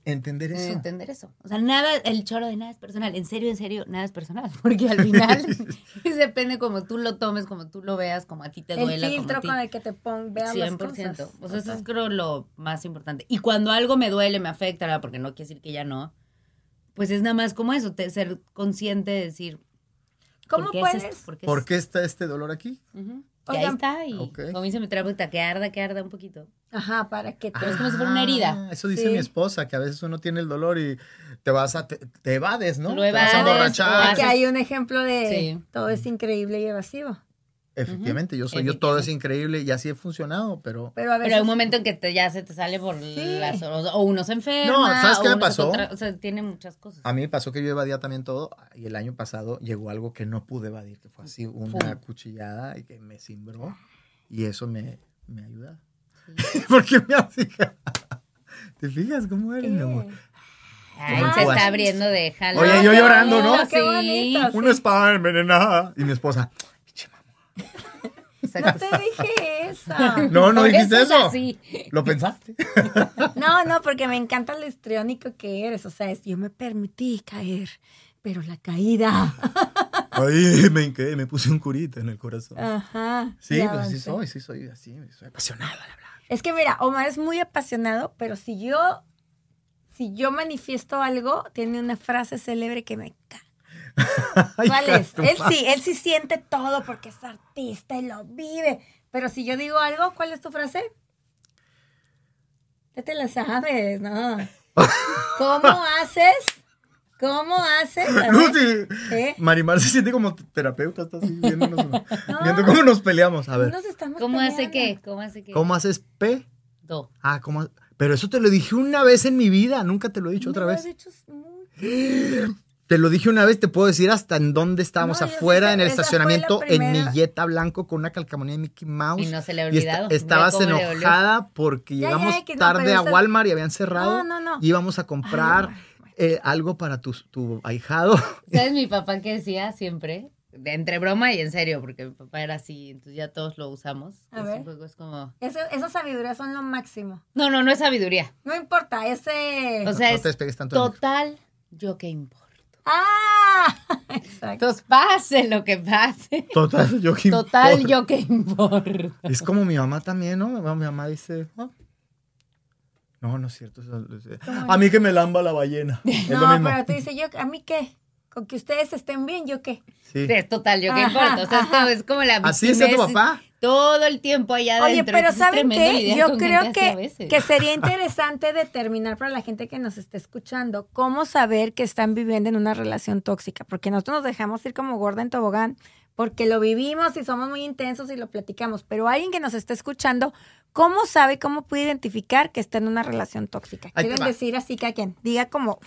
En- en- en- entender en eso. entender eso. O sea, nada, el choro de nada es personal. En serio, en serio, nada es personal. Porque al final depende como tú lo tomes, como tú lo veas, como a ti te El duela. filtro como con a ti. el que te pon, vean las 100%. cosas. O sea, eso es creo lo más importante. Y cuando algo me duele, me afecta, ¿verdad? porque no quiere decir que ya no, pues es nada más como eso, te- ser consciente de decir, ¿por ¿Cómo qué puedes? es esto? ¿Por qué, ¿Por es qué está este dolor aquí? Ujú. Y ahí está. Y Ok. como dice mi terapeuta, que arda, que arda un poquito. Ajá, para que te... Pero es como si fuera una herida. Ah, Eso dice Sí. mi esposa, que a veces uno tiene el dolor y te vas a, te, te evades, ¿no? Lo Te vas a evades, emborrachar. que hay un ejemplo de Sí. todo es increíble y evasivo. Efectivamente, yo soy yo, todo es increíble y así he funcionado, pero Pero a veces... Pero hay un momento en que te- ya se te sale por Sí. las o, o uno se enferma. No, ¿sabes qué me se pasó? contra- o sea, tiene muchas cosas. a mí me pasó que yo evadía también todo y el año pasado llegó algo que no pude evadir, que fue así una Pum. cuchillada y que me cimbró y eso me, me ayuda. Porque me hace... ¿Te fijas cómo eres, mi amor? Ay, se está abriendo de jalo. Oye, yo llorando, ¿no? bonito, Qué Sí. bonito. Una espada envenenada. Y mi esposa. No te dije eso. no, no dijiste es eso. ¿Lo pensaste? No, no, porque me encanta lo histriónico que eres. O sea, es, yo me permití caer, pero la caída. Ahí me me puse un curita en el corazón. Ajá. Sí, pues avancé. sí soy, sí soy así, soy apasionada, la verdad. Es que mira, Omar es muy apasionado, pero si yo, si yo manifiesto algo, tiene una frase célebre que me cae. ¿Cuál es? Él sí, él sí siente todo porque es artista y lo vive. Pero si yo digo algo, ¿cuál es tu frase? Ya te la sabes, ¿no? ¿Cómo haces? ¿Cómo haces? Lucy. ¿eh? Marimar se siente como terapeuta, está así viéndonos, viendo cómo nos peleamos. A ver, Nos estamos ¿Cómo hace qué? ¿Cómo hace qué? ¿cómo haces P? Do. Ah, ¿cómo? Pero eso te lo dije una vez en mi vida, nunca te lo he dicho otra vez. has dicho. Te lo dije una vez, te puedo decir hasta en dónde estábamos No, afuera sé, en el estacionamiento en mi primera. Jetta blanco con una calcamonía de Mickey Mouse. Y no se le ha Y esta- olvidado. Estabas enojada porque Ya, llegamos ya, que no, tarde a Walmart y habían cerrado. No, no, no. Y íbamos a comprar eh, algo para tu, tu ahijado. ¿Sabes mi papá que decía siempre? De entre broma y en serio, porque mi papá era así, entonces ya todos lo usamos. A ver. juego es como... Eso- esas sabidurías son lo máximo. No, no, no es sabiduría. No importa, ese. O sea, no es te despegues tanto. total, yo qué importo. ¡Ah! Exacto. Entonces pase lo que pase. Total, yo qué Total, importa. yo qué importo. Es como mi mamá también, ¿no? Mi mamá dice. "Ah". No, no es cierto. eso- A mí que me lamba la ballena. Es lo No, mismo. pero tú dices, yo, ¿a mí qué? Con que ustedes estén bien, ¿yo qué? Sí. Es total, yo qué Ajá, importo. O sea, es como, es como la Así decía tu papá. Todo el tiempo allá Oye, adentro. pero entonces es ¿saben qué? Yo creo que, que sería interesante determinar para la gente que nos esté escuchando cómo saber que están viviendo en una relación tóxica, porque nosotros nos dejamos ir como gorda en tobogán, porque lo vivimos y somos muy intensos y lo platicamos, pero alguien que nos esté escuchando, ¿cómo sabe, cómo puede identificar que está en una relación tóxica? Quieren decir así que a quien diga como,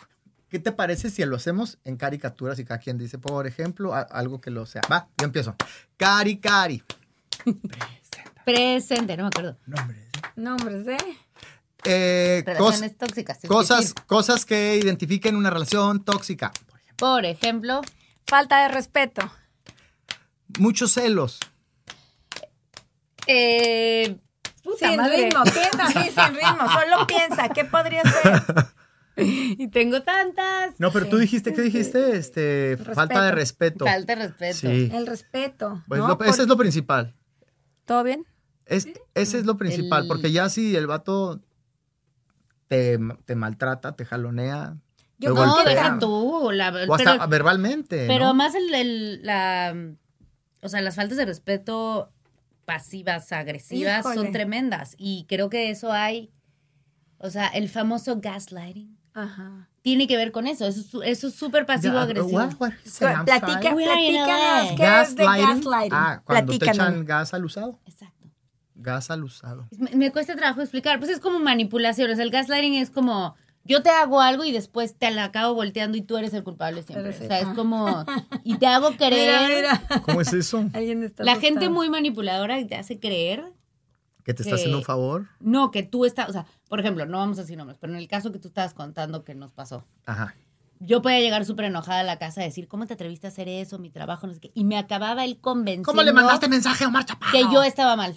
¿Qué te parece si lo hacemos en caricaturas y cada quien dice, por ejemplo, algo que lo sea? Va, yo empiezo. Cari, cari. Presente, no me acuerdo. Nombres. nombres, ¿eh? Eh, cos- Relaciones tóxicas. cosas, cosas que identifiquen una relación tóxica. Por ejemplo, Falta de respeto. Muchos celos. eh, puta Sin madre. ritmo, piensa así, sin ritmo, solo piensa, ¿qué podría ser? Y tengo tantas. No, pero Sí. tú dijiste, ¿qué dijiste? Este, falta de respeto. Falta de respeto. Sí. El respeto. Pues ¿no? lo- Por- ese es lo principal. ¿Todo bien? Es, ese es lo principal, El- porque ya si el vato te, te maltrata, te jalonea, Yo creo No, deja tú. La, o hasta pero verbalmente. pero ¿no? más el, el- la. O sea, las faltas de respeto pasivas, agresivas, Híjole. son tremendas. Y creo que eso hay. O sea, el famoso gaslighting. Ajá. Tiene que ver con eso. Eso es su- eso es súper pasivo-agresivo. What- what Platica, in platícanos LA. qué es de Gaslighting. Ah, cuando te echan gas al usado. Exacto. Gas al usado. Me, me cuesta trabajo explicar. Pues es como manipulación. O sea, el gaslighting es como. Yo te hago algo y después te la acabo volteando y tú eres el culpable siempre. O sea, es como. Y te hago creer. mira. ¿Cómo es eso? Alguien está La gente muy manipuladora y te hace creer ¿Que te está haciendo un favor? No, que tú estás, o sea, por ejemplo, no vamos a decir nombres, pero en el caso que tú estabas contando que nos pasó, Ajá. yo podía llegar súper enojada a la casa a decir, ¿cómo te atreviste a hacer eso? Mi trabajo, no sé qué. Y me acababa él convenciendo ¿Cómo le mandaste mensaje a Omar Chaparro? que yo estaba mal.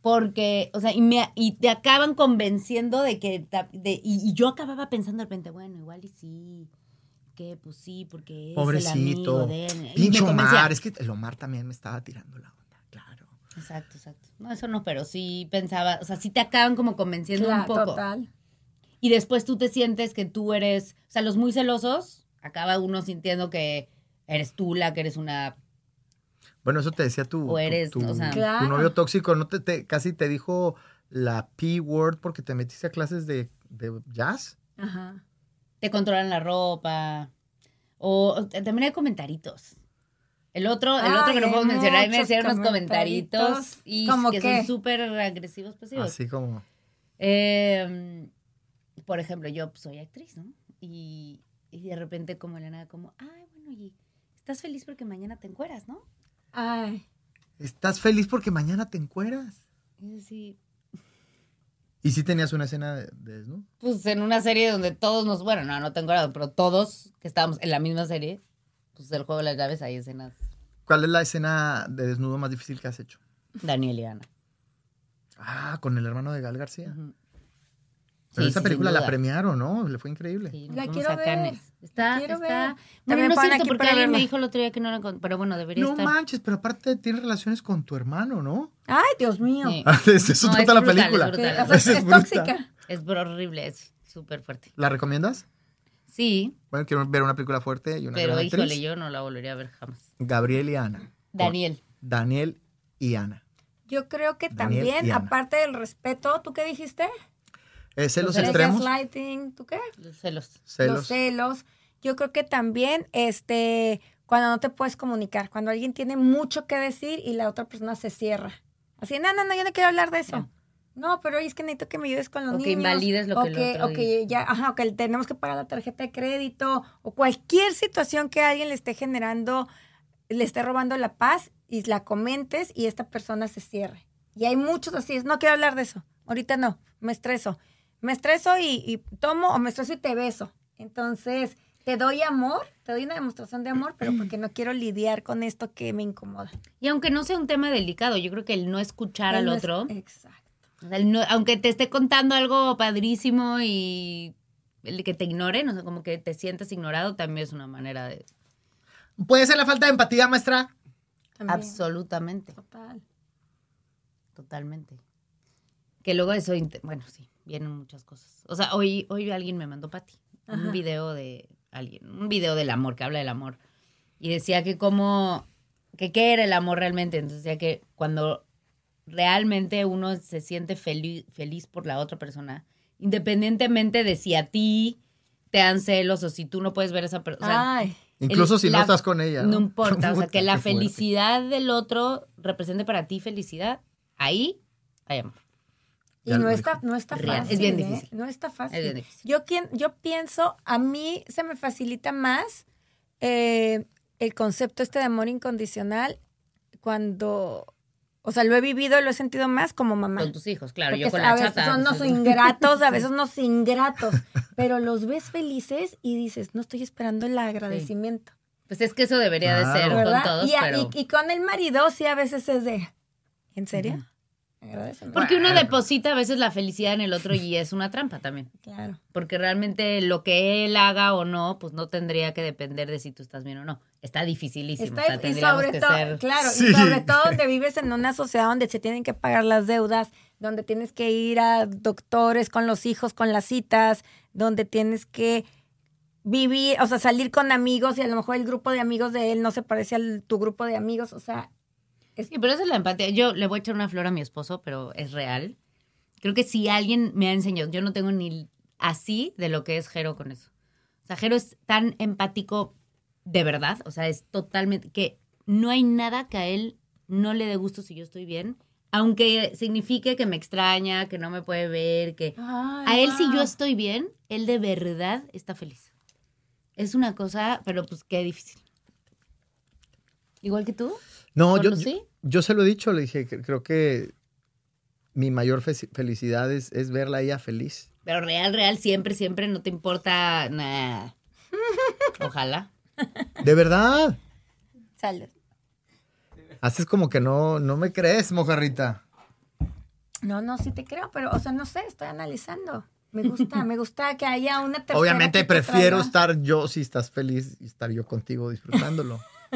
Porque, o sea, y, me, y te acaban convenciendo de que, de, y, y yo acababa pensando de repente, bueno, igual y sí, que pues sí, porque es el amigo de él. Convencía. Omar. Es que el Omar también me estaba tirando la. Exacto, exacto. No, eso no, pero sí pensaba, o sea, sí te acaban como convenciendo Claro, un poco. total. Y después tú te sientes que tú eres, o sea, los muy celosos, acaba uno sintiendo que eres tú la que eres una... Bueno, eso te decía tu, O tu- eres, tu, o sea- tu novio tóxico. ¿No te, te- casi te dijo la P-word porque te metiste a clases de, de jazz? Ajá. Te controlan la ropa. O, también hay comentaritos. El otro, el otro que no puedo mencionar, me decían unos comentaritos y ¿Cómo que qué? son súper agresivos, pasivos. Así como... Eh, por ejemplo, yo soy actriz, ¿no? Y, y de repente como la nada, como, ay, bueno, y estás feliz porque mañana te encueras, ¿no? Ay. ¿Estás feliz porque mañana te encueras? Así, ¿Y si tenías una escena de, de desnudo? pues en una serie donde todos nos, bueno, no, no tengo grado, pero todos que estábamos en la misma serie, pues del juego de las llaves hay escenas ¿Cuál es la escena de desnudo más difícil que has hecho? Daniel y Ana. Ah, con el hermano de Gal García. Pero Sí, esa sí, película la premiaron, ¿no? Le fue increíble. Sí, La quiero ver. Está, quiero está. ver. Bueno, También no es cierto porque alguien me dijo el otro día que no la pero bueno, debería No estar. manches, pero aparte tiene relaciones con tu hermano, ¿no? Ay, Dios mío. Sí. De eso No, trata es la brutal, película. es brutal. tóxica. Es horrible, es súper fuerte. ¿La recomiendas? Sí, Bueno, quiero ver una película fuerte y una pero gran híjole, actriz. yo no la volvería a ver jamás. Gabriel y Ana. Daniel. Daniel y Ana. Yo creo que Daniel también, aparte del respeto, ¿tú qué dijiste? Eh, celos Los extremos. gaslighting, ¿tú qué? Los celos. Los Celos. celos. Yo creo que también, este, cuando no te puedes comunicar, cuando alguien tiene mucho que decir y la otra persona se cierra. Así, no, no, no, yo no quiero hablar de eso. Ya. No, pero es que necesito que me ayudes con los O que niños. invalides lo o que el otro o que ya, ajá, o que tenemos que pagar la tarjeta de crédito, o cualquier situación que alguien le esté generando, le esté robando la paz y la comentes y esta persona se cierre. Y hay muchos así, es, no quiero hablar de eso, ahorita no, me estreso. Me estreso y, y tomo o me estreso y te beso. Entonces, te doy amor, te doy una demostración de amor, pero porque no quiero lidiar con esto que me incomoda. Y aunque no sea un tema delicado, yo creo que el no escuchar al No es- otro, Exacto. O sea, el no- aunque te esté contando algo padrísimo y el que te ignoren, o sea, como que te sientas ignorado, también es una manera de... ¿Puede ser la falta de empatía, maestra? También. Absolutamente, Total. totalmente. Que luego eso, bueno, sí, vienen muchas cosas. O sea, hoy, hoy alguien me mandó Pati un video de alguien, un video del amor, que habla del amor. Y decía que cómo, que qué era el amor realmente. Entonces decía que cuando realmente uno se siente feliz, feliz por la otra persona, independientemente de si a ti te dan celos o si tú no puedes ver a esa persona. Ay. Incluso El- si no estás con ella. no importa, o sea, que la felicidad del otro represente para ti felicidad, ahí hay amor. Y no está, no está Real. fácil. Es bien ¿eh? difícil. No está fácil. Es bien difícil. Yo, quien, yo pienso, a mí se me facilita más eh, el concepto este de amor incondicional cuando, o sea, lo he vivido, lo he sentido más como mamá. Con tus hijos, claro, Porque yo con a la veces chata. son unos ingratos, a veces unos ingratos, pero los ves felices y dices, no estoy esperando el agradecimiento. Pues es que eso debería de ser ¿Verdad? con todos, y, a- pero... y- y con el marido sí a veces es de, ¿en serio? Agradeceme. Porque uno deposita a veces la felicidad en el otro y es una trampa también. Claro. Porque realmente lo que él haga o no, pues no tendría que depender de si tú estás bien o no. Está dificilísimo. Está- o sea, y sobre que todo, ser... claro, Sí. y sobre todo donde vives en una sociedad donde se tienen que pagar las deudas, donde tienes que ir a doctores con los hijos, con las citas, donde tienes que vivir, o sea, salir con amigos y a lo mejor el grupo de amigos de él no se parece al tu grupo de amigos, o sea, Sí, pero esa es la empatía. Yo le voy a echar una flor a mi esposo, pero es real. Creo que si alguien me ha enseñado, yo no tengo ni así de lo que es Jero con eso. O sea, Jero es tan empático de verdad, o sea, es totalmente que no hay nada que a él no le dé gusto si yo estoy bien, aunque signifique que me extraña, que no me puede ver, que a él si yo estoy bien, él de verdad está feliz. Es una cosa, pero pues qué difícil. Igual que tú. No, yo, yo, yo se lo he dicho, le dije, que creo que mi mayor fe- felicidad es, es verla a ella feliz. Pero real, real, siempre, siempre no te importa nada. Ojalá. De verdad. Salud. Haces como que no, no me crees, mojarrita. No, no, sí te creo, pero, o sea, no sé, estoy analizando. Me gusta, me gusta que haya una tercera Obviamente prefiero traiga- estar yo si estás feliz y estar yo contigo disfrutándolo.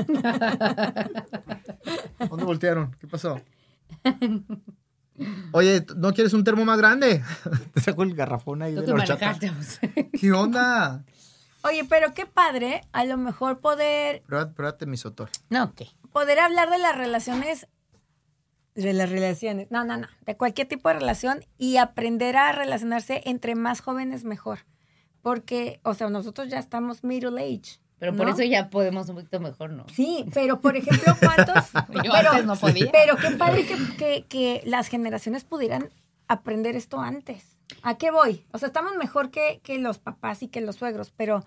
¿Dónde voltearon? ¿Qué pasó? Oye, ¿no quieres un termo más grande? Te saco el garrafón ahí Tú de la horchata. ¿Qué onda? Oye, pero qué padre, a lo mejor poder Pruébate, pruébate mi sotor. No, ¿qué? poder hablar de las relaciones, de las relaciones, no, no, no, de cualquier tipo de relación y aprender a relacionarse entre más jóvenes mejor. Porque, o sea, nosotros ya estamos middle age. Pero por ¿no? eso ya podemos un poquito mejor, ¿no? Sí, pero por ejemplo, ¿cuántos? Yo pero, antes no podía. pero qué padre que, que, que las generaciones pudieran aprender esto antes. ¿A qué voy? O sea, estamos mejor que, que los papás y que los suegros, pero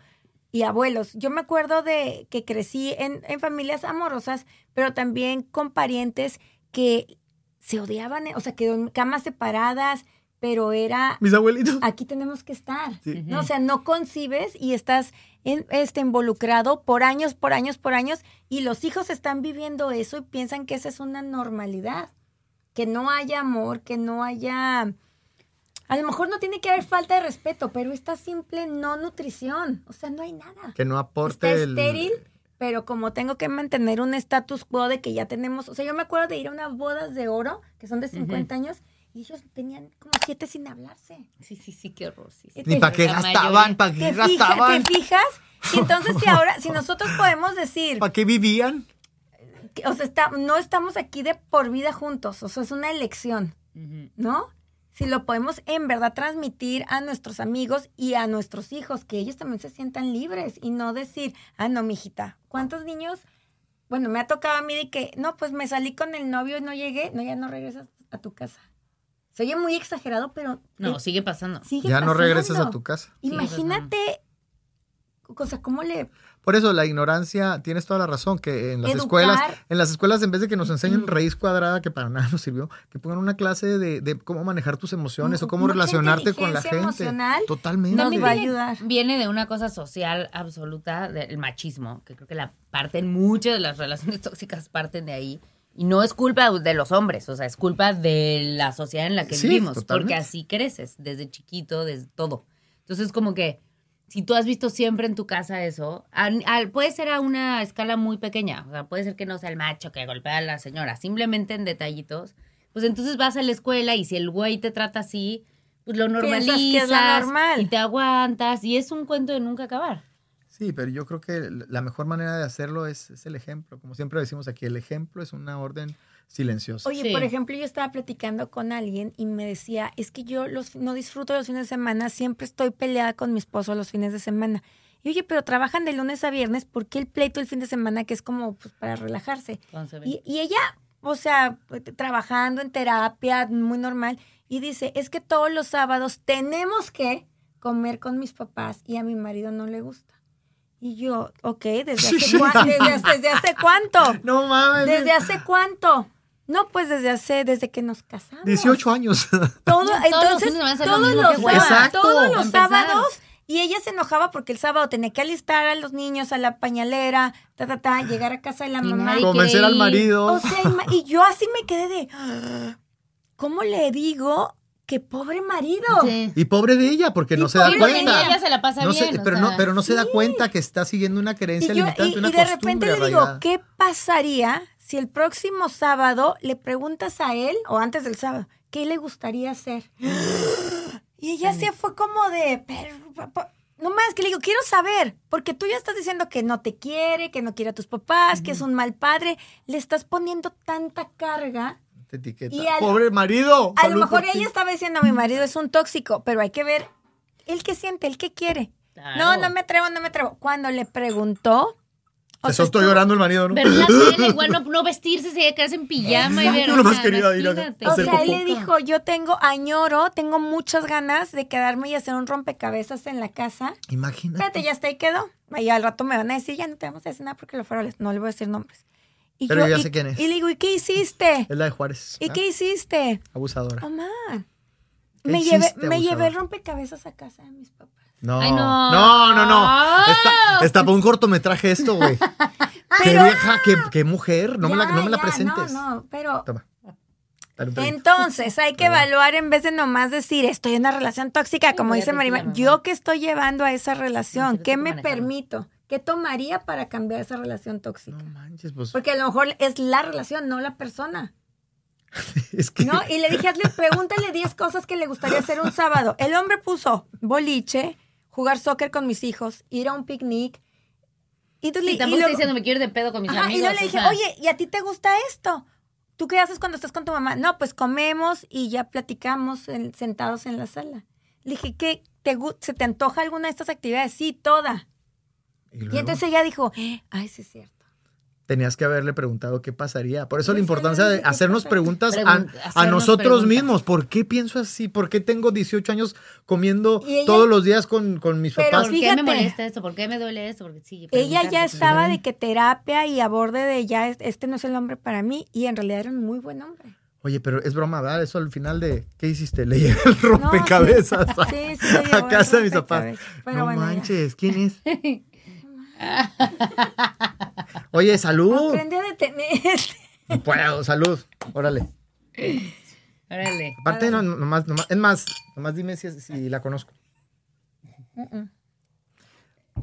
y abuelos. Yo me acuerdo de que crecí en, en familias amorosas, pero también con parientes que se odiaban, o sea, que en camas separadas, pero era Mis abuelitos. aquí tenemos que estar. Sí. ¿no? O sea, no concibes y estás en- este, involucrado por años, por años, por años, y los hijos están viviendo eso y piensan que esa es una normalidad. Que no haya amor, que no haya... A lo mejor no tiene que haber falta de respeto, pero esta simple no nutrición. O sea, no hay nada. Que no aporte Está el... estéril, pero como tengo que mantener un status quo de que ya tenemos, o sea, yo me acuerdo de ir a unas bodas de oro, que son de 50 años, y ellos tenían como siete sin hablarse. Sí, sí, sí, qué horror. Sí, sí. Ni para qué gastaban, para qué ¿Te, fija- gastaban, ¿Te fijas? Y entonces si ahora, si nosotros podemos decir, para qué vivían. que, o sea, está- no estamos aquí de por vida juntos, o sea, es una elección. ¿no? Si lo podemos en verdad transmitir a nuestros amigos y a nuestros hijos, que ellos también se sientan libres y no decir, ah, no, mijita, ¿cuántos niños? Bueno, me ha tocado a mí de que, no, pues me salí con el novio y no llegué, no, ya no regresas a tu casa. Se oye muy exagerado, pero No, eh, sigue pasando. sigue Ya no regresas a tu casa. Imagínate, sea, ¿cómo le Por eso la ignorancia, tienes toda la razón, que en las Educar. escuelas, en las escuelas en vez de que nos enseñen raíz cuadrada, que para nada nos sirvió, que pongan una clase de, de cómo manejar tus emociones o cómo Mucha relacionarte con la gente. emocional Totalmente. nos va a viene- ayudar? Viene de una cosa social absoluta, del machismo, que creo que la parten, muchas de las relaciones tóxicas parten de ahí. Y no es culpa de los hombres, o sea, es culpa de la sociedad en la que Sí, vivimos, totalmente. porque así creces, desde chiquito, desde todo. Entonces, como que si tú has visto siempre en tu casa eso, al- al- puede ser a una escala muy pequeña, o sea, puede ser que no sea el macho que golpea a la señora, simplemente en detallitos, pues entonces vas a la escuela y si el güey te trata así, pues lo normalizas que es lo normal. y te aguantas y es un cuento de nunca acabar. Sí, pero yo creo que la mejor manera de hacerlo es, es el ejemplo. Como siempre decimos aquí, el ejemplo es una orden silenciosa. Oye, Sí. por ejemplo, yo estaba platicando con alguien y me decía, es que yo los, no disfruto los fines de semana, siempre estoy peleada con mi esposo los fines de semana. Y oye, pero trabajan de lunes a viernes, ¿por qué el pleito el fin de semana que es como pues, para relajarse? Y, y ella, o sea, pues, trabajando en terapia, muy normal, y dice, es que todos los sábados tenemos que comer con mis papás y a mi marido no le gusta. Y yo, ok, ¿desde hace, desde, hace- desde hace cuánto? No mames. ¿Desde hace cuánto? No, pues desde hace, desde que nos casamos. 18 años. Todo, Todos los entonces, todos los. Exacto. todos los sábados, y ella se enojaba porque el sábado tenía que alistar a los niños a la pañalera, ta, ta, ta, llegar a casa de la Y mamá. Convencer al marido. O sea, y yo así me quedé de, "Ah, ¿cómo le digo que pobre marido? Sí. Y pobre de ella, porque no Y se da cuenta. ella se la pasa No se- bien, o pero, sea, no, pero no se da cuenta que está siguiendo una Y, creencia yo- limitante, y- una y de repente le digo. ¿qué pasaría si el próximo sábado le preguntas a él, o antes del sábado, qué le gustaría hacer? Y ella se fue como de, pero, no más que le digo, quiero saber, porque tú ya estás diciendo que no te quiere, que no quiere a tus papás, que es un mal padre, le estás poniendo tanta carga. Te etiqueta. Y al- Pobre marido. A lo mejor ella estaba diciendo, mi marido es un tóxico, pero hay que ver el que siente, el que quiere. Claro. No, no me atrevo, no me atrevo. Cuando le preguntó... o Se sea, soltó estuvo- llorando el marido, ¿no? Igual no, no vestirse, se quedarse en pijama y ver. Exacto. o Nomás sea, quería ir a- imagínate. O sea, él le dijo, yo tengo, añoro, tengo muchas ganas de quedarme y hacer un rompecabezas en la casa. Imagínate. Espérate, ya está ahí quedó. Y al rato me van a decir, ya no te vamos a decir nada porque lo fueron, no le voy a decir nombres. Y Pero ya y- sé quién es. Y le digo, ¿y qué hiciste? Es la de Juárez. ¿Y ¿ah? qué hiciste? Abusadora. Oh, man. ¿Qué Me llevé, me llevé el rompecabezas a casa de mis papás. No. Ay, no. no, no, no. Está, está para un cortometraje esto, güey. qué Pero- vieja, qué, qué mujer. No me la, no me la ya, presentes. No, no, pero Toma. Entonces, hay que evaluar en vez de nomás decir, estoy en una relación tóxica, Sí, como dice mamá. Yo que estoy llevando a esa relación, ¿qué me manejando. permito? ¿Qué tomaría para cambiar esa relación tóxica? No manches, pues. Porque a lo mejor es la relación, no la persona. Es que. ¿No? Y le dije, hazle, pregúntale 10 cosas que le gustaría hacer un sábado. El hombre puso boliche, jugar soccer con mis hijos, ir a un picnic. Y, tú le- Y y luego- estoy diciendo me quiero ir de pedo con mis Ajá, amigos. y luego le o dije, sea, oye, ¿y a ti te gusta esto? ¿Tú qué haces cuando estás con tu mamá? No, pues comemos y ya platicamos en- sentados en la sala. Le dije, ¿qué? Te, ¿Se te antoja alguna de estas actividades? Sí, toda. Y Y entonces ella dijo, ay, sí es cierto. Tenías que haberle preguntado qué pasaría. Por eso la importancia sí, de ¿qué hacernos preguntas a, Pregun- a hacernos nosotros preguntas. mismos. ¿Por qué pienso así? ¿Por qué tengo 18 años comiendo ella- todos los días con, con mis Pero papás? ¿Por qué me molesta esto? ¿Por qué me duele esto? Porque sí, Ella ya estaba de que terapia y a borde de ya, es- este no es el hombre para mí. Y en realidad era un muy buen hombre. Oye, pero es broma, ¿verdad? Eso al final de. ¿Qué hiciste? Le llevé el rompecabezas a, Sí, sí, le llevó a casa de mis papás. Pero no bueno, ya. manches, ¿quién es? Oye, salud. Aprende a detener. No puedo, salud. Órale. Órale. Aparte, no, no, nomás, nomás- es más, nomás dime si, si la conozco.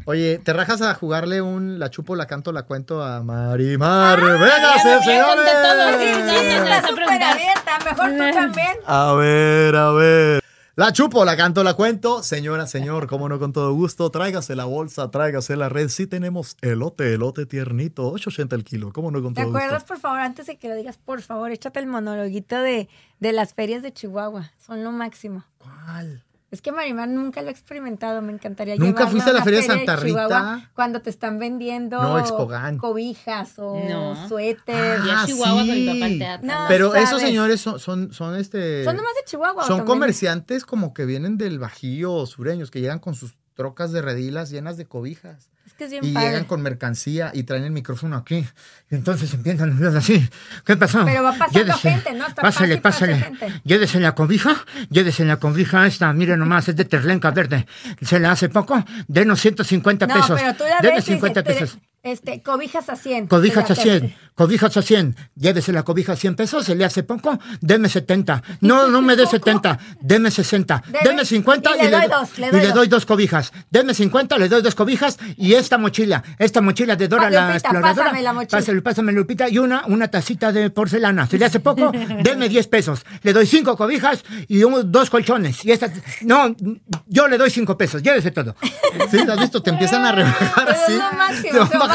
Oye, ¿te rajas a jugarle un la chupo, la canto, la cuento a Marimar? ¡Venga, ya me- ya conté todo, señores! sí, sí, Está vas a súper preguntar. abierta. Mejor tú también. A ver, a ver. La chupo, la canto, la cuento. Señora, señor, cómo no, con todo gusto. Tráigase la bolsa, tráigase la red. Sí tenemos elote, elote tiernito, 8.80 el kilo. Cómo no, con ¿Te todo acuerdas, gusto. por favor, antes de que lo digas, por favor, échate el monologuito de, de las ferias de Chihuahua? Son lo máximo. ¿Cuál? Es que Marimar nunca lo ha experimentado, me encantaría ¿Nunca fuiste a la feria de Santa Chihuahua Rita? Cuando te están vendiendo No, cobijas o No. Ah, a Chihuahua con mi sí. papá al teatro. No. Pero sabes. esos señores son, son, son este. Son nomás de Chihuahua. ¿o Son comerciantes como que vienen del Bajío o sureños, que llegan con sus trocas de redilas llenas de cobijas. Es que es bien Y padre. llegan con mercancía y traen el micrófono aquí. Y entonces empiezan a hablar así. ¿Qué pasó? Pero va pasando gente, ¿no? Está pásale, pásale. gente. Llévese la cobija, llévese la cobija esta, mire nomás, es de terlenca verde. Se la hace poco, denos 150 No, pesos. pero tú la Deme ves y 50 dices, pesos. Este, cobijas a 100. Cobijas a Te la- 100, cobijas a 100. Llévese la cobija a 100 pesos, se le hace poco, deme 70. No, no me dé 70, deme 60. Deme- Deme 50 y le doy dos, le y doy le dos. doy dos cobijas. Deme 50, le doy dos cobijas y esta mochila, esta mochila de Dora Ah, la Lupita, exploradora. pásame la mochila. Pásale, pásame, Lupita, y una, una tacita de porcelana. Se le hace poco, deme 10 pesos. Le doy cinco cobijas y un- dos colchones. Y esta, no, yo le doy 5 pesos, llévese todo. Sí, ¿has visto? Te empiezan a rebajar así.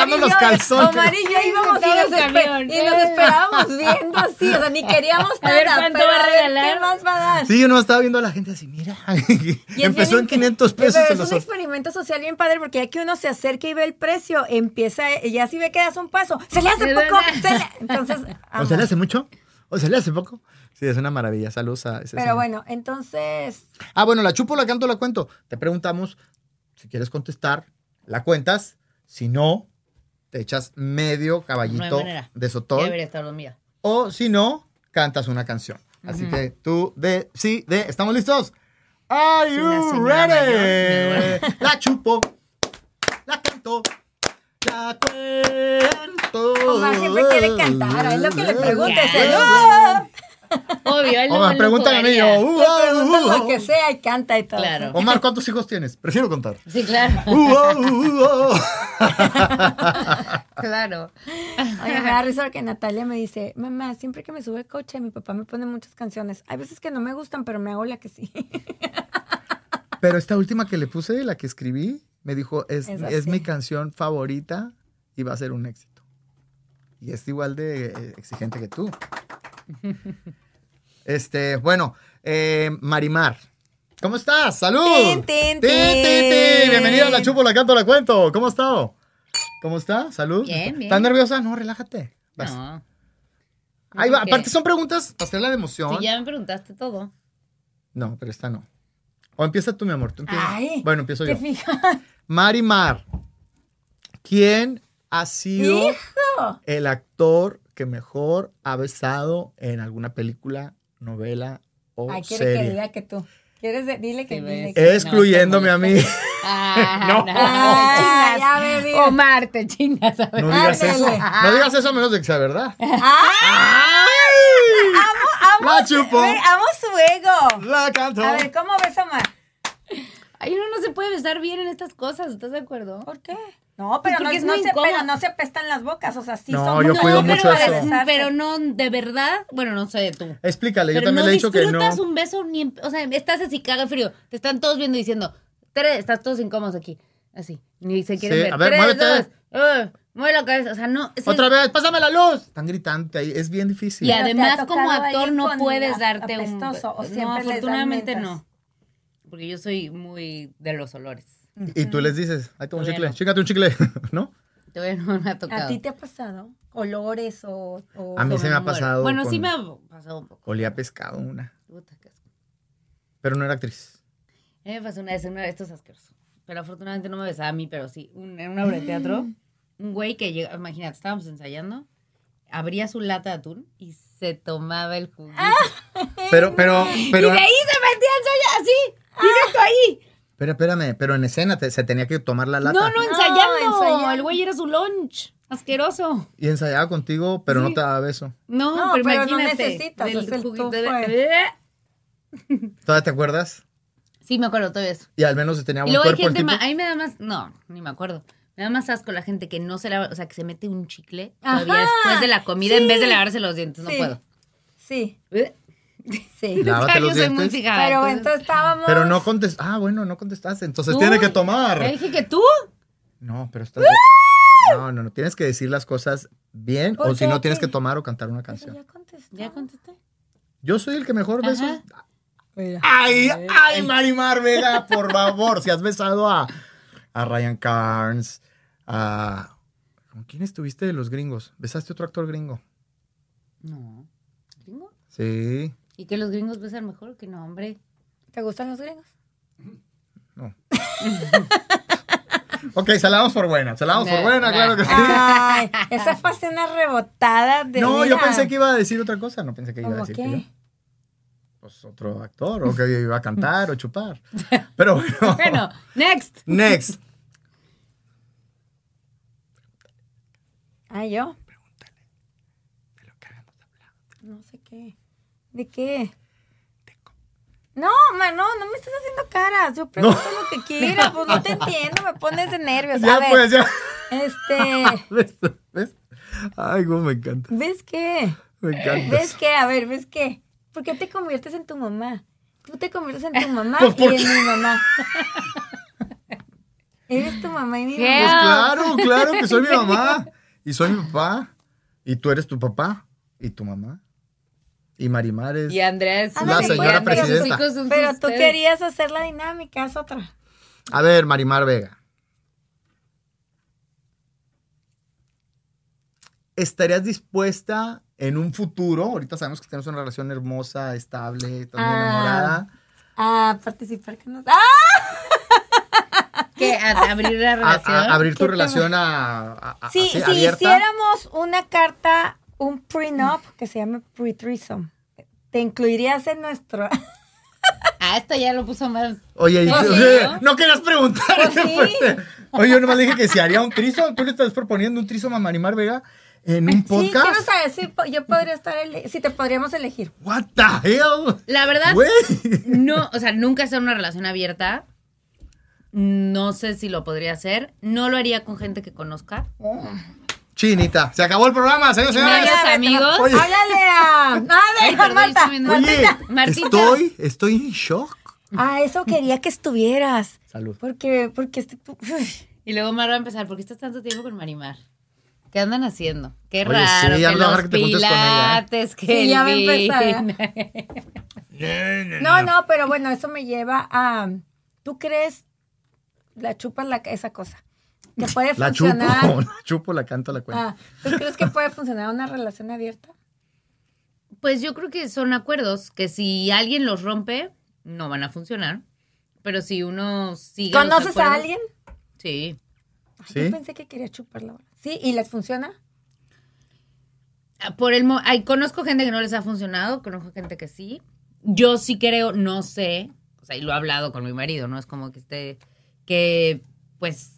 Bajando y los calzones. Omar y yo íbamos y nos, el esper- camión. y nos esperábamos viendo así. O sea, ni queríamos A ver, nada. ¿cuánto pero va a ver regalar? ¿Qué más va a dar? Sí, yo no estaba viendo a la gente así, mira. Y Empezó en int- 500 pesos. Pero es los un experimento social bien padre porque ya que uno se acerca y ve el precio, empieza, ya si ve que das un paso, se le hace De poco, verdad. se le- entonces, ¿O se le hace mucho? ¿O se le hace poco? Sí, es una maravilla. Saludos a ese pero señor. bueno, entonces, Ah, bueno, la chupo, la canto, la cuento. Te preguntamos si quieres contestar, la cuentas. Si no, echas medio caballito de sotol. debería estar dormida. O si no, cantas una canción. Así que tú de sí, de ¿estamos listos? Are Es you ready? mayor, La chupo, la canto, la cuento. Omar siempre quiere cantar, él lo que le preguntes es, Claro. ¡Ah! Obvio, él Omar, pregúntale a mí. yo, uh, uh, uh, lo que sea y canta y todo. Claro. Omar, ¿cuántos hijos tienes? Prefiero contar. Sí, claro. Uh, uh, uh, uh. Claro. Oye, me da risa porque Natalia me dice, mamá, siempre que me sube el coche, mi papá me pone muchas canciones. Hay veces que no me gustan, pero me hago la que sí. Pero esta última que le puse, la que escribí, me dijo, es, Es mi canción favorita y va a ser un éxito. Y es igual de eh, exigente que tú. Este, bueno, eh, Marimar. ¿Cómo estás? ¡Salud! Tin, tin. Bienvenida a La Chupo, La Canto, La Cuento. ¿Cómo has estado? ¿Cómo está? ¿Salud? Bien, bien. ¿Estás nerviosa? No, relájate. Vas. No. Ahí va. Aparte son preguntas para hacerla de emoción. Si ya me preguntaste todo. No, pero esta no. O empieza tú, mi amor. Tú empieza. Ay, bueno, empiezo ¿Te yo. fijas? Marimar, ¿quién ha sido ¡Hijo! el actor que mejor ha besado en alguna película, novela o Ay, quiere que serie? diga que tú. ¿Quieres de- dile que Sí, dile que- Excluyéndome a mí. Ah, No. no. Ah, ya me. Omar, te chingas. a ver. No digas Ándale. eso. No digas eso a menos de que sea verdad. ¡Ah! ¡Ay! Amo, La chupo. Güey, amo su ego. La canto. A ver, ¿cómo ves, Omar? Ay, uno no se puede besar bien en estas cosas, ¿estás de acuerdo? ¿Por qué? No, pero, no, es no muy se, pero no se apestan las bocas, o sea, sí No, son yo muy- cuido pero, mucho eso. pero no, de verdad, bueno, no sé de tú. Explícale, yo pero también no le he dicho que no. disfrutas un beso ni en- o sea, estás así caga frío, te están todos viendo diciendo, Tere, estás todos incómodos aquí, así, ni se quieren Sí, ver. a ver, Tres, muévete. dos, eh, mueve la cabeza, o sea, no. es- Otra vez, pásame la luz. Están gritando ahí, es bien difícil. Y además como actor no puedes darte un apestoso, o no, afortunadamente no. Porque yo soy muy de los olores. Y tú les dices, ahí toma un chicle, no. chíngate un chicle, ¿no? Todavía no me ha tocado. ¿A ti te ha pasado? ¿Olores o...? o- A mí se me ha pasado Bueno, sí con- me ha pasado un poco. Olía pescado una, Puta, qué asco. pero no era actriz. A mí me pasó una vez, una vez, esto es asqueroso. Pero afortunadamente no me besaba a mí, pero sí. Un- en una obra de teatro, un güey que llega, imagínate, estábamos ensayando, abría su lata de atún y se tomaba el juguito. Pero, pero, pero, y de ahí se metía a ensayar así, directo ahí. Pero espérame, pero en escena te- se tenía que tomar la lata. No, no, ensayando. ensayando. El güey era su lunch. Asqueroso. Y ensayaba contigo, pero no te daba beso. No, No, pero, pero no imagínate. necesitas, del el juguito de-. ¿Todavía te acuerdas? Sí, me acuerdo todo eso. Y al menos tenía Y un cuerpo el gente tipo. más, a mí me da más, no, ni me acuerdo. Me da más asco la gente que no se lava, o sea, que se mete un chicle todavía después de la comida sí. en vez de lavarse los dientes. No Sí. puedo. Sí. ¿Eh? Sí. Lávate Yo los soy muy dientes. fijada. Pero entonces- entonces estábamos. Pero no contestaste. Ah, bueno, no contestaste. Entonces Tú, tiene que tomar. Ya dije que tú. No, pero estás. No, no, no. Tienes que decir las cosas bien ¿Por o si no tienes que tomar o cantar una Pero canción. ya contestó. Ya contesté. Yo soy el que mejor besos. Ajá. Mira. Ay, ay, Marimar Vega, por favor. Si has besado a, a Ryan Carnes, a. ¿Con quién estuviste de los gringos? ¿Besaste a otro actor gringo? No. ¿Gringo? Sí. ¿Y que los gringos besan mejor que no, hombre? ¿Te gustan los gringos? No. ok, se la damos por buena. Se la damos por buena, claro que sí. Ay, esa fue una rebotada de. No, yo pensé que iba a decir otra cosa. No pensé que iba a ¿Cómo decir que qué? Pues otro actor, o que iba a cantar o chupar. Pero bueno. Bueno, next. Next. Ah, yo. No sé qué. ¿De qué? No, ma, no, no me estás haciendo caras. Yo pregunto lo que quieras, pues no te entiendo, me pones de nervios. A Ya ver, pues, ya. este, ¿Ves? ¿Ves? Ay, cómo me encanta. ¿ves qué? Me encanta. ¿Ves qué? A ver, ¿ves qué? ¿Por qué te conviertes en tu mamá? Tú te conviertes en tu mamá Pues, y ¿por en qué? mi mamá. Eres tu mamá y mi ¿Qué? Pues mamá. claro, claro que soy mi mamá. Y soy mi papá. Y tú eres tu papá. Y tu mamá. Y Marimar es. Y Andrea es Ándale, La señora pues, pero- presidenta. Sus hijos son Pero tú ustedes. querías hacer la dinámica, es otra. A ver, Marimar Vega. ¿Estarías dispuesta en un futuro? Ahorita sabemos que tenemos una relación hermosa, estable, estás Ah. enamorada. A participar con nosotros. ¡Ah! ¿Qué? ¿A- ¿Abrir la relación? a- abrir tu ¿Qué relación a, a- a- Sí, así, si abierta. hiciéramos una carta, un prenup que se llama pre-threesome, ¿te incluirías en nuestro? Ah, esto ya lo puso más. Oye, y- sí, oye, ¿no? querías preguntar. Pues ¿qué sí. fuiste? Oye, yo nomás dije que si haría un trizo. ¿Tú le estás proponiendo un trizo a Marimar Vega en un Sí, podcast? quiero saber si yo podría estar, si te podríamos elegir. What the hell? La verdad, Güey. no, o sea, nunca hacer una relación abierta. No sé si lo podría hacer. No lo haría con gente que conozca. Chinita, se acabó el programa, señores y señores. Adiós, amigos. Oye. Háblale a... Perdón, Marta. Oye, Martita. estoy, estoy en shock. A eso quería que estuvieras. Salud. Porque, porque... este-. Y luego Mar va a empezar. ¿Por qué estás tanto tiempo con Marimar? ¿Qué andan haciendo? Qué Oye, raro. sí, ya que a los que te juntes con ella, ¿eh? pilates, que Sí, ya va a empezar. No, no, pero bueno, eso me lleva a... ¿Tú crees la chupas la, esa cosa? Que puede La chupo, funcionar... la chupo, la canto, la cuento. Ah, ¿Tú crees que puede funcionar una relación abierta? Pues yo creo que son acuerdos que si alguien los rompe, no van a funcionar. Pero si uno sigue. los ¿Conoces a alguien? Sí. Ay, ¿Sí? Yo pensé que quería chuparla. ahora. ¿Sí? ¿Y les funciona? Ah, Por el mo- ay, conozco gente que no les ha funcionado, conozco gente que sí. Yo sí creo, no sé, o sea, y lo he hablado con mi marido, ¿no? Es como que esté, que pues